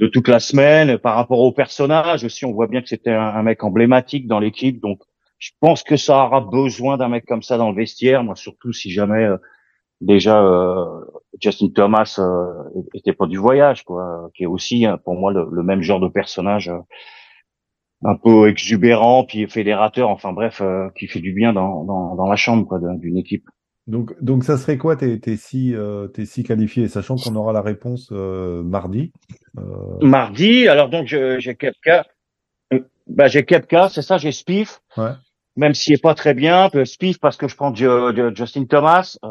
de toute la semaine. Par rapport au personnage aussi, on voit bien que c'était un, mec emblématique dans l'équipe, donc je pense que ça aura besoin d'un mec comme ça dans le vestiaire, moi surtout si jamais euh, déjà Justin Thomas était pas du voyage, quoi, qui est aussi hein, pour moi le, même genre de personnage un peu exubérant, puis fédérateur, enfin bref, euh, qui fait du bien dans, dans, dans la chambre quoi, d'une équipe. Donc, donc ça serait quoi tes, tes six euh, tes six qualifiés, sachant qu'on aura la réponse euh, mardi. Euh... Mardi, alors donc j'ai Kepka, bah j'ai Kepka, c'est ça, j'ai Spiff. Ouais. Même s'il est pas très bien, Spiff parce que je prends Justin Thomas, euh,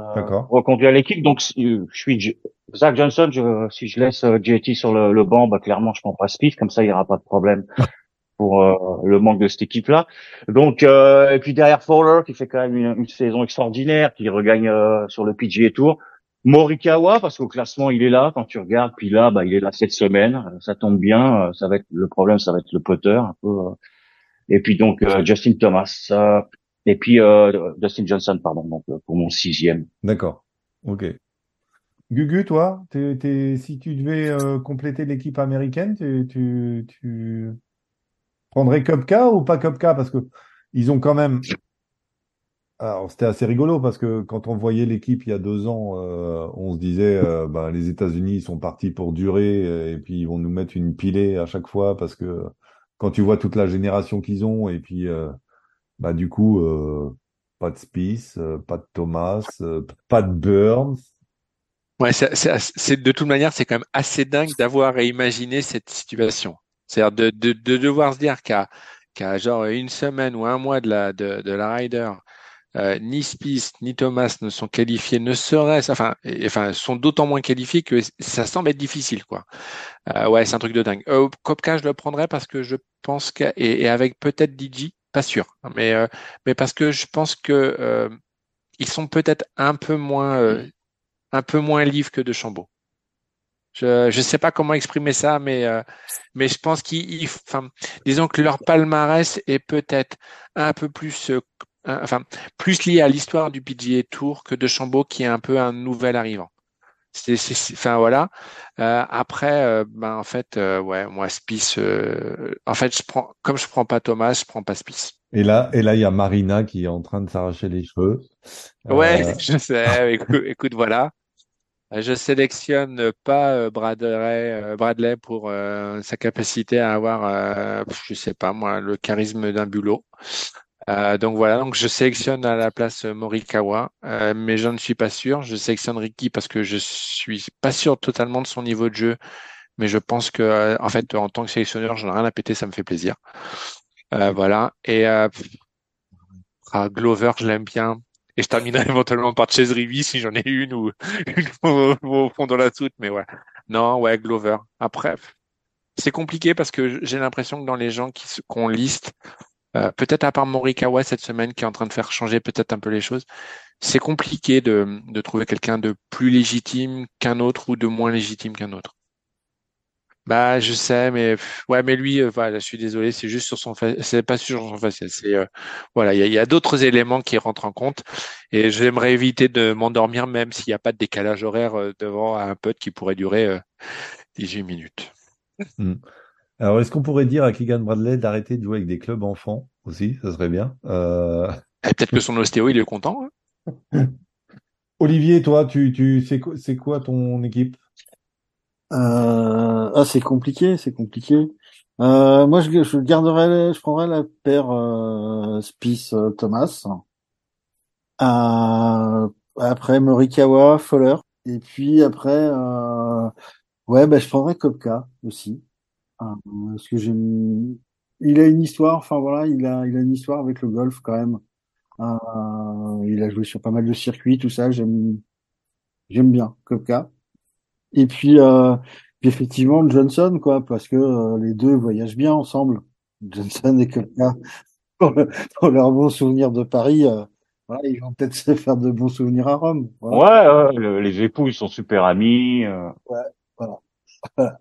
reconduire l'équipe. Donc je suis Zach Johnson, je, si je laisse JT sur le, le banc, bah clairement je prends pas Spiff, comme ça il y aura pas de problème. pour euh, le manque de cette équipe-là. Donc euh, et puis derrière Fowler qui fait quand même une, saison extraordinaire, qui regagne euh, sur le PGA Tour. Morikawa parce qu'au classement il est là quand tu regardes, puis là bah il est là cette semaine, ça tombe bien. Ça va être le problème, ça va être le putter un peu. Et puis donc Justin Thomas et puis Justin Johnson pardon donc pour mon sixième. D'accord. Ok. Gugu, toi, si tu devais compléter l'équipe américaine, tu, tu, prendrais Kopka ou pas Kopka Parce que ils ont quand même. Alors, c'était assez rigolo parce que quand on voyait l'équipe il y a deux ans, euh, on se disait, euh, ben, les États-Unis sont partis pour durer et puis ils vont nous mettre une pilée à chaque fois parce que quand tu vois toute la génération qu'ils ont et puis, euh, bah, du coup, pas de Spice, pas de Thomas, pas de Burns. Ouais, c'est de toute manière, c'est quand même assez dingue d'avoir à imaginer cette situation. C'est-à-dire de, de, devoir se dire qu'à qu'à genre une semaine ou un mois de la, de, de la rider, euh, ni Spice ni Thomas ne sont qualifiés, ne serait-ce, enfin, enfin, sont d'autant moins qualifiés que ça semble être difficile, quoi. Euh, ouais, c'est un truc de dingue. Euh, Kopka, je le prendrais parce que je pense que et, avec peut-être DJ, pas sûr, hein, mais euh, mais parce que je pense que euh, ils sont peut-être un peu moins un peu moins livres que de Chambaud. Je ne sais pas comment exprimer ça, mais euh, mais je pense qu'ils, enfin, disons que leur palmarès est peut-être un peu plus, euh, enfin, plus lié à l'histoire du PGA Tour que de Chambaud, qui est un peu un nouvel arrivant. C'est, enfin voilà. Euh, après, ben en fait, ouais, moi Spice, en fait, je prends, comme je prends pas Thomas, je prends pas Spice. Et là, et là, il y a Marina qui est en train de s'arracher les cheveux. Ouais, je sais. écoute voilà. Euh, je sélectionne pas euh, Bradley, euh, Bradley pour sa capacité à avoir, je sais pas moi, le charisme d'un bulot. Donc voilà, donc je sélectionne à la place Morikawa, mais je ne suis pas sûr. Je sélectionne Ricky parce que je suis pas sûr totalement de son niveau de jeu, mais je pense que en fait en tant que sélectionneur, j'en ai rien à péter, ça me fait plaisir. voilà. Et Glover, je l'aime bien. Et je terminerai éventuellement par Chase Rivi si j'en ai une ou une au, fond de la soute. Mais ouais. Non, ouais, Glover. Après, c'est compliqué parce que j'ai l'impression que dans les gens qui qu'on liste, euh, peut-être à part Morikawa cette semaine qui est en train de faire changer peut-être un peu les choses, c'est compliqué de, de trouver quelqu'un de plus légitime qu'un autre ou de moins légitime qu'un autre. Bah, je sais, mais ouais, mais lui, euh, voilà, je suis désolé, c'est juste sur son, c'est pas sur son facial, c'est euh, voilà, il y a, a d'autres éléments qui rentrent en compte, et j'aimerais éviter de m'endormir même s'il n'y a pas de décalage horaire euh, devant un pote qui pourrait durer 18 minutes. Hmm. Alors, est-ce qu'on pourrait dire à Keegan Bradley d'arrêter de jouer avec des clubs enfants aussi? Ça serait bien. Euh... Peut-être que son ostéo, il est content. Hein Olivier, toi, tu, tu, c'est quoi ton équipe? Euh, ah, c'est compliqué, c'est compliqué. Euh, moi, je, je garderai, je prendrai la paire euh, Spice euh, Thomas. Euh, après Morikawa, Fowler. Et puis après, euh, ouais, bah, je prendrais Kopka aussi, parce que j'aime. Il a une histoire. Enfin voilà, il a, il a une histoire avec le golf quand même. il a joué sur pas mal de circuits, tout ça. J'aime, j'aime bien Kopka. Et puis, euh, puis effectivement Johnson, quoi, parce que euh, les deux voyagent bien ensemble. Johnson et quelqu'un pour, leur bon souvenir de Paris, euh, voilà, ils vont peut-être se faire de bons souvenirs à Rome. Voilà. Ouais, le- les époux, ils sont super amis. Euh, Ouais, voilà.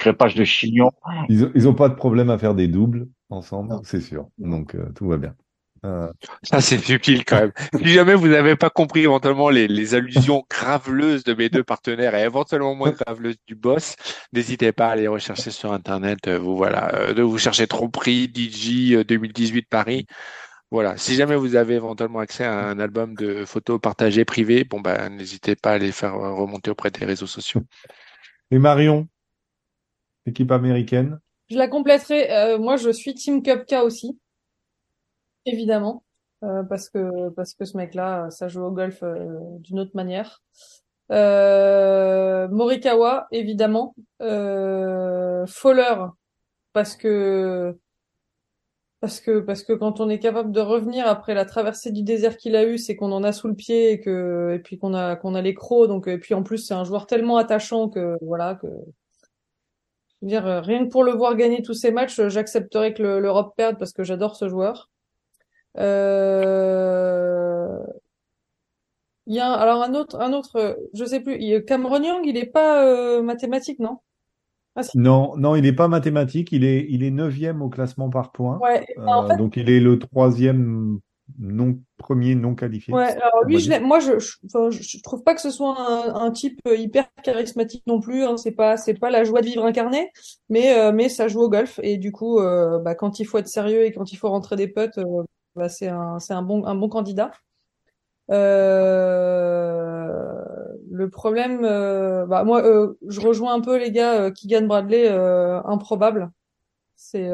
crépage de chignon. Ils, ont- ils ont pas de problème à faire des doubles ensemble, c'est sûr. Donc euh, tout va bien. Euh, Ça, c'est subtil quand même. Si jamais vous n'avez pas compris éventuellement les, les allusions graveleuses de mes deux partenaires et éventuellement moins graveleuses du boss, n'hésitez pas à aller rechercher sur Internet. euh, Vous voilà, euh, de vous chercher Tromperie, DJ euh, 2018 Paris. Voilà. Si jamais vous avez éventuellement accès à un album de photos partagées privées, bon ben n'hésitez pas à les faire euh, remonter auprès des réseaux sociaux. Et Marion, équipe américaine. Je la compléterai. euh, moi, je suis Team Cupca aussi, évidemment, euh, parce que parce que ce mec-là, ça joue au golf euh, d'une autre manière. Euh, Morikawa, évidemment. Euh, Fowler, parce que parce que parce que quand on est capable de revenir après la traversée du désert qu'il a eu, c'est qu'on en a sous le pied et que et puis qu'on a qu'on a les crocs. Donc et puis en plus, c'est un joueur tellement attachant que voilà que je veux dire, euh, rien que pour le voir gagner tous ces matchs, euh, j'accepterais que le- l'Europe perde parce que j'adore ce joueur. Euh... Il y a un- alors un autre, un autre, euh, je sais plus. il- Cameron Young, il est pas euh, mathématique, non? Ah si. Non, non, il n'est pas mathématique. Il est, il est neuvième au classement par points. Ouais. ben, en Euh, donc il est le troisième non premier non qualifié. ouais. Alors on lui, je moi, je, je, enfin, je je trouve pas que ce soit un, un type euh, hyper charismatique non plus. Hein. C'est pas, c'est pas la joie de vivre incarnée, mais euh, mais ça joue au golf et du coup, euh, bah, quand il faut être sérieux et quand il faut rentrer des euh, bah, c'est un, c'est un bon, un bon candidat. Le problème, bah moi, je rejoins un peu les gars Keegan Bradley, improbable. C'est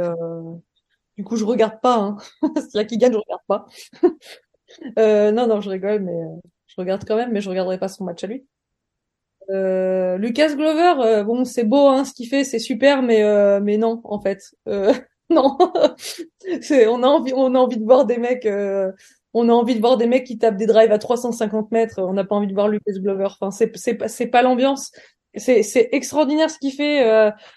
du coup, je regarde pas. Hein. S'il y a Keegan, je regarde pas. Euh, non, non, je rigole, mais euh, je regarde quand même, mais je regarderai pas son match à lui. Euh, Lucas Glover, euh, bon, c'est beau, hein, ce qu'il fait, c'est super, mais euh, mais non, en fait, euh, non. On a envie, on a envie de voir des mecs, euh, on a envie de voir des mecs qui tapent des drives à 350 mètres. On n'a pas envie de voir Lucas Glover. Enfin, c'est c'est pas c'est pas l'ambiance. C'est c'est extraordinaire ce qu'il fait,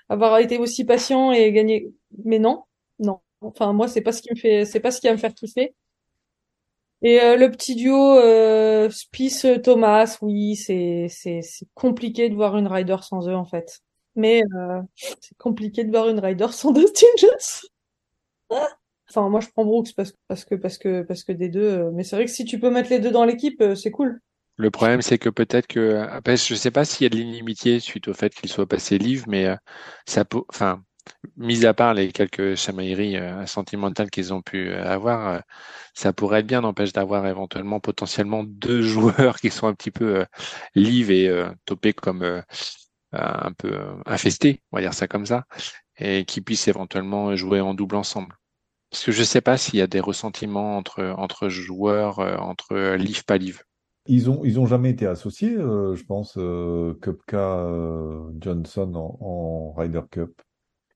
avoir été aussi patient et gagner. Mais non, non. Enfin, moi, c'est pas ce qui me fait, c'est pas ce qui va me faire kiffer. Et euh, le petit duo euh, Spice Thomas, oui, c'est c'est compliqué de voir une rider sans eux en fait. Mais euh, c'est compliqué de voir une rider sans Dustin Johnson. Enfin, moi je prends Brooks parce que parce que parce que parce que des deux. euh, mais c'est vrai que si tu peux mettre les deux dans l'équipe, euh, c'est cool. Le problème, c'est que peut-être que, après, je sais pas s'il y a de l'inimitié suite au fait qu'il soit passé livre, mais euh, ça peut, enfin, mis à part les quelques chamailleries euh, sentimentales qu'ils ont pu euh, avoir, euh, ça pourrait être bien, n'empêche d'avoir éventuellement potentiellement deux joueurs qui sont un petit peu euh, et topés comme un peu infestés, on va dire ça comme ça, et qui puissent éventuellement jouer en double ensemble. Parce que je sais pas s'il y a des ressentiments entre joueurs, entre live pas live. Ils ont, jamais été associés, je pense, euh, Johnson en Ryder Cup.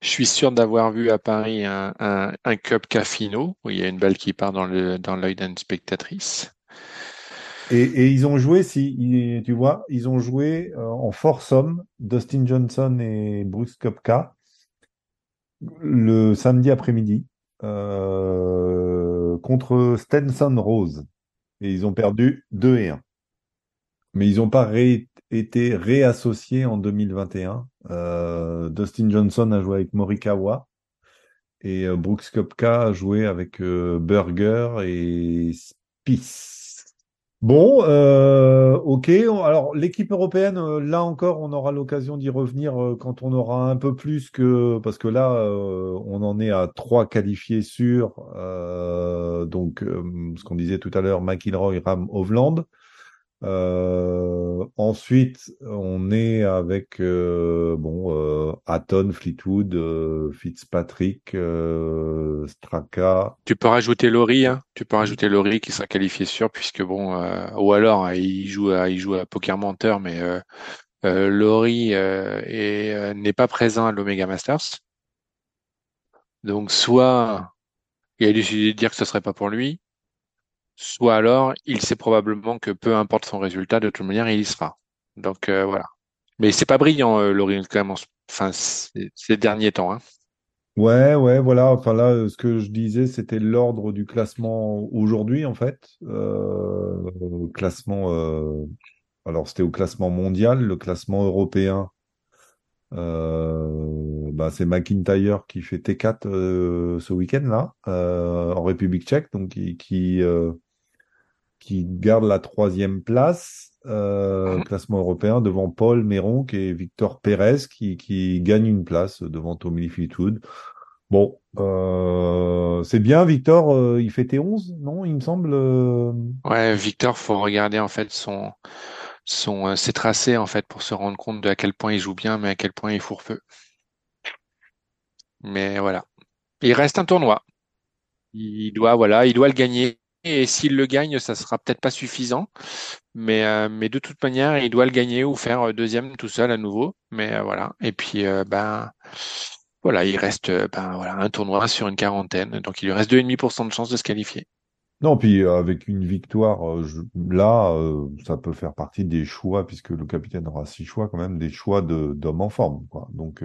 Je suis sûr d'avoir vu à Paris un, un, un Cup Cafino où il y a une balle qui part dans le dans l'œil d'une spectatrice. Et, ils ont joué, si tu vois, ils ont joué euh, en foursome, Dustin Johnson et Bruce Kupka, le samedi après-midi, euh, contre Stenson Rose. Et ils ont perdu 2 et 1. Mais ils n'ont pas ré- été réassociés en 2021. Euh, Dustin Johnson a joué avec Morikawa et euh, Brooks Koepka a joué avec euh, Burger et Spice. Bon, euh, ok. Alors l'équipe européenne, là encore, on aura l'occasion d'y revenir quand on aura un peu plus que parce que là, on en est à trois qualifiés sûrs. Donc, ce qu'on disait tout à l'heure, McIlroy, Ram, Hovland. Euh, ensuite, on est avec euh, bon euh, Hatton, Fleetwood, euh, Fitzpatrick, euh, Straka. Tu peux rajouter Laurie, hein. Tu peux rajouter Laurie qui sera qualifié sûr puisque bon, ou alors euh, il joue à, il joue à poker menteur, mais Laurie est, n'est pas présent à l'Omega Masters. Donc soit il a décidé de dire que ce serait pas pour lui, soit alors il sait probablement que peu importe son résultat, de toute manière il y sera. Donc euh, voilà. Mais c'est pas brillant, euh, Laurie quand même. Enfin, ces derniers temps. Hein. Ouais, ouais, voilà. Enfin là, ce que je disais, c'était l'ordre du classement aujourd'hui, en fait. Euh, classement. euh, alors, c'était au classement mondial, le classement européen. Bah, c'est McIntyre qui fait T4 euh, ce week-end là, euh, en République tchèque, donc qui qui, euh, qui garde la troisième place. Euh, Mhm. classement européen devant Paul Méronc et Victor Pérez qui, qui gagne une place devant Tommy Fleetwood. Bon, euh, c'est bien, Victor, euh, il fait T11, non, il me semble. euh, Ouais, Victor, faut regarder en fait son son euh, ses tracés en fait pour se rendre compte de à quel point il joue bien, mais à quel point il fourre peu. Mais voilà, il reste un tournoi. Il doit voilà, il doit le gagner. Et s'il le gagne, ça sera peut-être pas suffisant, mais euh, mais de toute manière, il doit le gagner ou faire euh, deuxième tout seul à nouveau. Mais euh, voilà. Et puis ben voilà, il reste ben voilà un tournoi sur une quarantaine, donc il lui reste deux et demi pour cent de chance de se qualifier. Non, puis avec une victoire, là, ça peut faire partie des choix, puisque le capitaine aura six choix quand même, des choix de d'hommes en forme. Donc,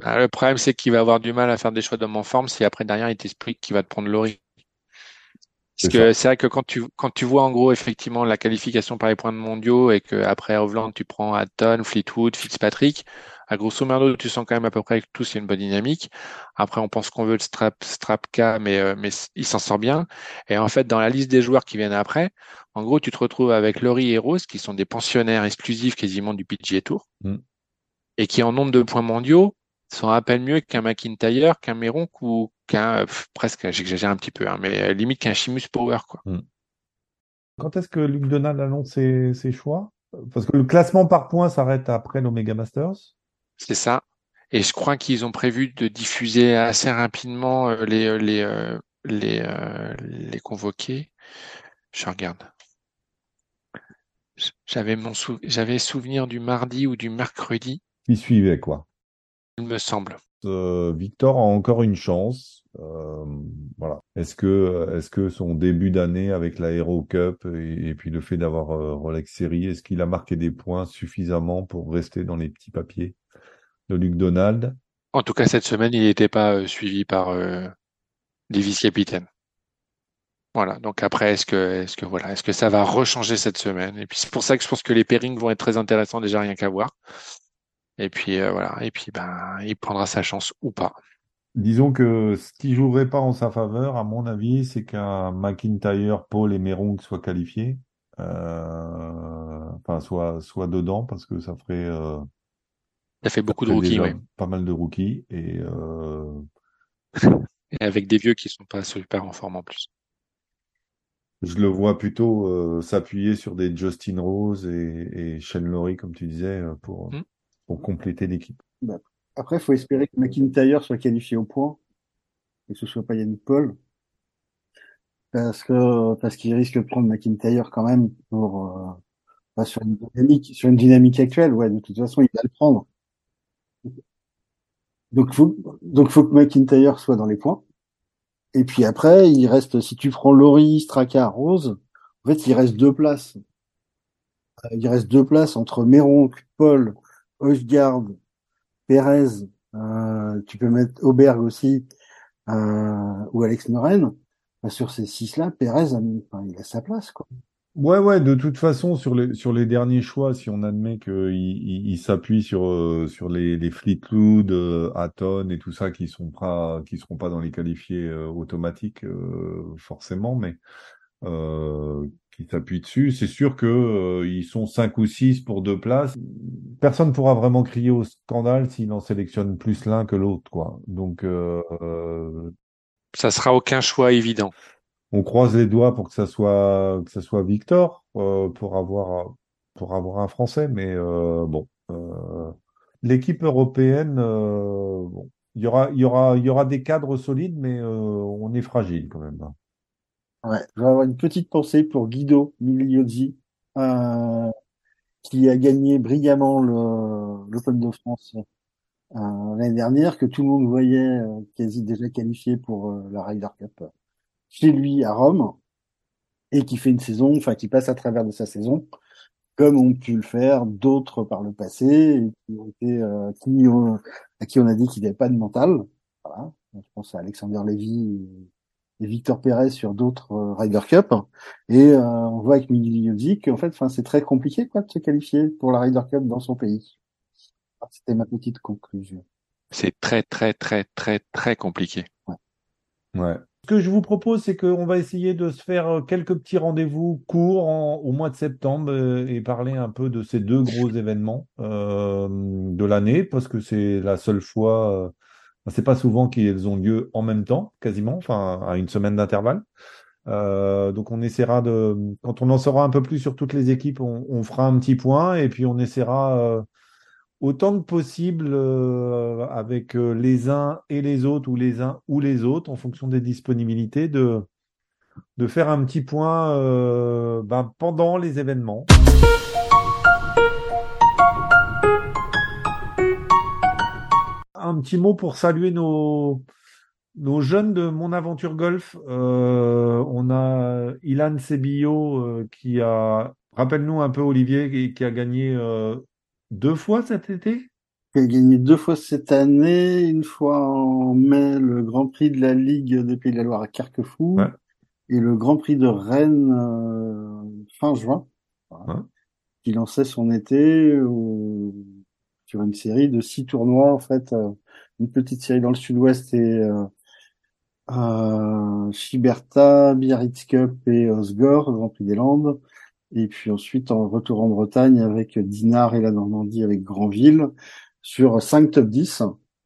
Ah, le problème, c'est qu'il va avoir du mal à faire des choix d'homme en forme si après derrière il t'explique qu'il va te prendre Laurie. Parce C'est que c'est vrai que quand tu quand tu vois en gros effectivement la qualification par les points de mondiaux et que après Hovland tu prends Hatton, Fleetwood, Fitzpatrick, à grosso merdo tu sens quand même à peu près que tous il y a une bonne dynamique. Après on pense qu'on veut le Strap Strapka mais euh, mais il s'en sort bien. Et en fait dans la liste des joueurs qui viennent après, en gros tu te retrouves avec Laurie et Rose qui sont des pensionnaires exclusifs quasiment du PGA Tour Mm. et qui en nombre de points mondiaux sont à peine mieux qu'un McIntyre, qu'un Meronk ou qu'un euh, presque j'exagère un petit peu hein, mais euh, limite qu'un Chimus Power quoi. quand est-ce que Luc Donald annonce ses, ses choix? Parce que le classement par points s'arrête après l'Omega Masters. C'est ça. Et je crois qu'ils ont prévu de diffuser assez rapidement euh, les les les les convoqués. Je regarde. J'avais mon sou- j'avais souvenir du mardi ou du mercredi, Qui suivait, quoi. Il me semble. Euh, Victor a encore une chance. Euh, voilà. Est-ce que, est-ce que son début d'année avec la Hero Cup et, et puis le fait d'avoir euh, Rolex Series, est-ce qu'il a marqué des points suffisamment pour rester dans les petits papiers de Luc Donald? En tout cas, cette semaine, il n'était pas euh, suivi par euh, les vice-capitaines. Voilà. Donc après, est-ce que est-ce que voilà, est-ce que ça va rechanger cette semaine? Et puis c'est pour ça que je pense que les pairings vont être très intéressants déjà rien qu'à voir. Et puis euh, voilà. Et puis ben, il prendra sa chance ou pas. Disons que ce qui jouerait pas en sa faveur, à mon avis, c'est qu'un McIntyre, Paul et Méronc soient qualifiés, euh, enfin soit soit dedans parce que ça ferait euh, Ça fait ça beaucoup de rookies, oui. pas mal de rookies et euh, Et avec des vieux qui sont pas super en forme en plus. je le vois plutôt euh, s'appuyer sur des Justin Rose et, et Shane Lowry comme tu disais euh, pour Hmm. Pour compléter l'équipe. Après, il faut espérer que McIntyre soit qualifié au point et que ce soit pas Yannick Paul. Parce que, parce qu'il risque de prendre McIntyre quand même pour, euh, pas sur une dynamique, sur une dynamique actuelle. Ouais, de toute façon, il va le prendre. Donc, faut, donc, faut que McIntyre soit dans les points. Et puis après, il reste, si tu prends Laurie, Straka, Rose, en fait, il reste deux places. Euh, Il reste deux places entre Méronc, Paul, Oshgard, Pérez, euh, tu peux mettre Auberg aussi, euh, ou Alex Noren. Sur ces six-là, enfin, il a sa place, quoi. Ouais, ouais, de toute façon, sur les, sur les derniers choix, si on admet qu'il il, il s'appuie sur, euh, sur les, les Fleetwood, euh, et tout ça qui sont pas, qui seront pas dans les qualifiés automatiques, forcément, mais qui s'appuient dessus, c'est sûr que euh, ils sont cinq ou six pour deux places. Personne pourra vraiment crier au scandale s'il en sélectionne plus l'un que l'autre, quoi. Donc, euh, Ça sera aucun choix évident. on croise les doigts pour que ça soit que ça soit Victor euh, pour avoir pour avoir un Français, mais euh, bon, euh, l'équipe européenne, euh, bon, il y aura il y aura il y aura des cadres solides, mais euh, on est fragile quand même. Ouais. Je vais avoir une petite pensée pour Guido Migliozzi, euh, qui a gagné brillamment le, l'Open de France euh, l'année dernière, que tout le monde voyait euh, quasi déjà qualifié pour euh, la Ryder Cup chez lui à Rome, et qui fait une saison, enfin qui passe à travers de sa saison, comme ont pu le faire d'autres par le passé, et qui ont été, euh, à qui on a dit qu'il n'avait pas de mental. Je pense à Alexander Levy et Victor Perez sur d'autres euh, Ryder Cup. Et euh, on voit avec Miliovic qu'en fait, enfin, c'est très compliqué quoi de se qualifier pour la Ryder Cup dans son pays. Ah, c'était ma petite conclusion. C'est très très très très très compliqué. Ouais. Ouais. Ce que je vous propose, c'est qu'on va essayer de se faire euh, quelques petits rendez-vous courts en, au mois de septembre euh, et parler un peu de ces deux gros événements euh, de l'année, parce que c'est la seule fois, euh, c'est pas souvent qu'ils ont lieu en même temps, quasiment, enfin à une semaine d'intervalle. Euh, donc on essaiera de, quand on en saura un peu plus sur toutes les équipes, on, fera un petit point et puis on essaiera euh, autant que possible euh, avec les uns et les autres ou les uns ou les autres en fonction des disponibilités de de faire un petit point ben, pendant les événements. Un petit mot pour saluer nos nos jeunes de Mon Aventure Golf. Euh, on a Ilan Sebillo euh, qui a, rappelle-nous un peu Olivier, qui, qui a gagné euh, deux fois cet été. Il a gagné deux fois cette année, une fois en mai le Grand Prix de la Ligue des Pays de la Loire à Carquefou Ouais. et le Grand Prix de Rennes euh, fin juin, voilà, Ouais. qui lançait son été sur une série de six tournois en fait, euh, une petite série dans le Sud-Ouest et euh, euh, Chiberta, Biarritz Cup et Osgore, Grand Prix des Landes. Et puis ensuite en retour en Bretagne avec Dinard et la Normandie avec Granville sur 5 top 10.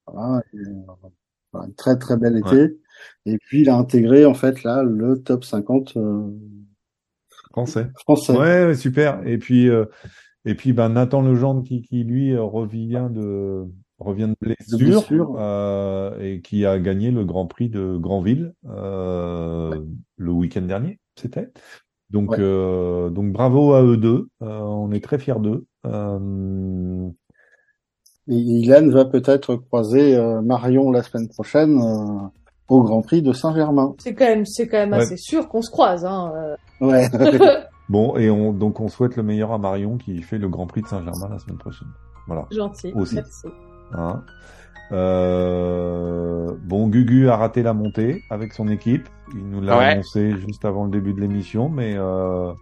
Voilà, et, euh, voilà, un très très bel été. Et puis il a intégré en fait là le top 50 euh, Français. français. Ouais, ouais, super. Et puis, euh, et puis, ben Nathan Legendre qui, qui lui euh, revient de revient de blessure, blessure. euh, et qui a gagné le Grand Prix de Granville euh, le week-end dernier, c'était. Donc, Ouais. euh, donc bravo à eux deux. Euh, on est très fiers d'eux. Euh, Et Ilan va peut-être croiser Marion la semaine prochaine euh, au Grand Prix de Saint-Germain. C'est quand même, c'est quand même Ouais. assez sûr qu'on se croise. Hein. euh. Ouais. bon, et on donc on souhaite le meilleur à Marion qui fait le Grand Prix de Saint-Germain la semaine prochaine. Voilà. Gentil. Aussi. Merci. Hein. Euh, bon, Gugu a raté la montée avec son équipe. Il nous l'a Ouais. annoncé juste avant le début de l'émission, mais euh,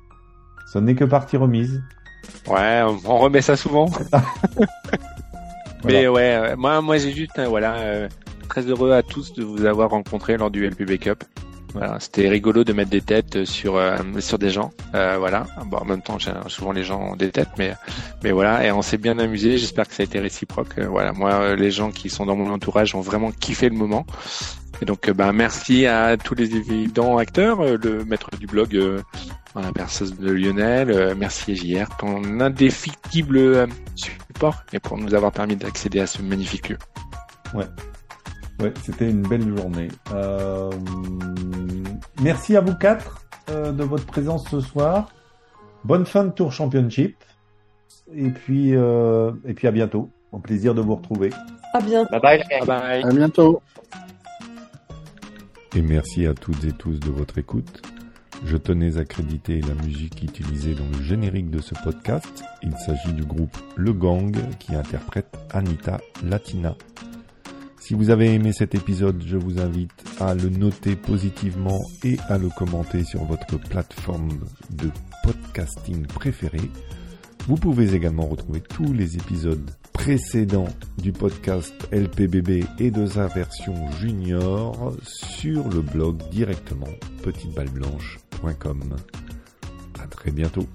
ce n'est que partie remise. Ouais, on remet ça souvent. Mais ouais, moi, moi j'ai juste, euh, voilà, euh, très heureux à tous de vous avoir rencontré lors du LPB Cup. Voilà, c'était rigolo de mettre des têtes sur euh, sur des gens. Euh, voilà. Bon, en même temps, souvent les gens ont des têtes, mais mais voilà, et on s'est bien amusé. J'espère que ça a été réciproque. Euh, voilà, moi, les gens qui sont dans mon entourage ont vraiment kiffé le moment. Et donc, ben, merci à tous les évidents acteurs, le maître du blog, euh, la personne de Lionel, euh, merci JR, ton indéfectible support et pour nous avoir permis d'accéder à ce magnifique lieu. Ouais, c'était une belle journée. Euh, merci à vous quatre euh, de votre présence ce soir. Bonne fin de Tour Championship. Et puis, euh, et puis à bientôt. Au plaisir de vous retrouver. À bientôt. Bye bye. Bye bye. À bientôt. Et merci à toutes et tous de votre écoute. Je tenais à créditer la musique utilisée dans le générique de ce podcast. Il s'agit du groupe Le Gang qui interprète Anita Latina. Si vous avez aimé cet épisode, je vous invite à le noter positivement et à le commenter sur votre plateforme de podcasting préférée. Vous pouvez également retrouver tous les épisodes précédents du podcast LPBB et de sa version junior sur le blog directement petiteballeblanche.com. À très bientôt.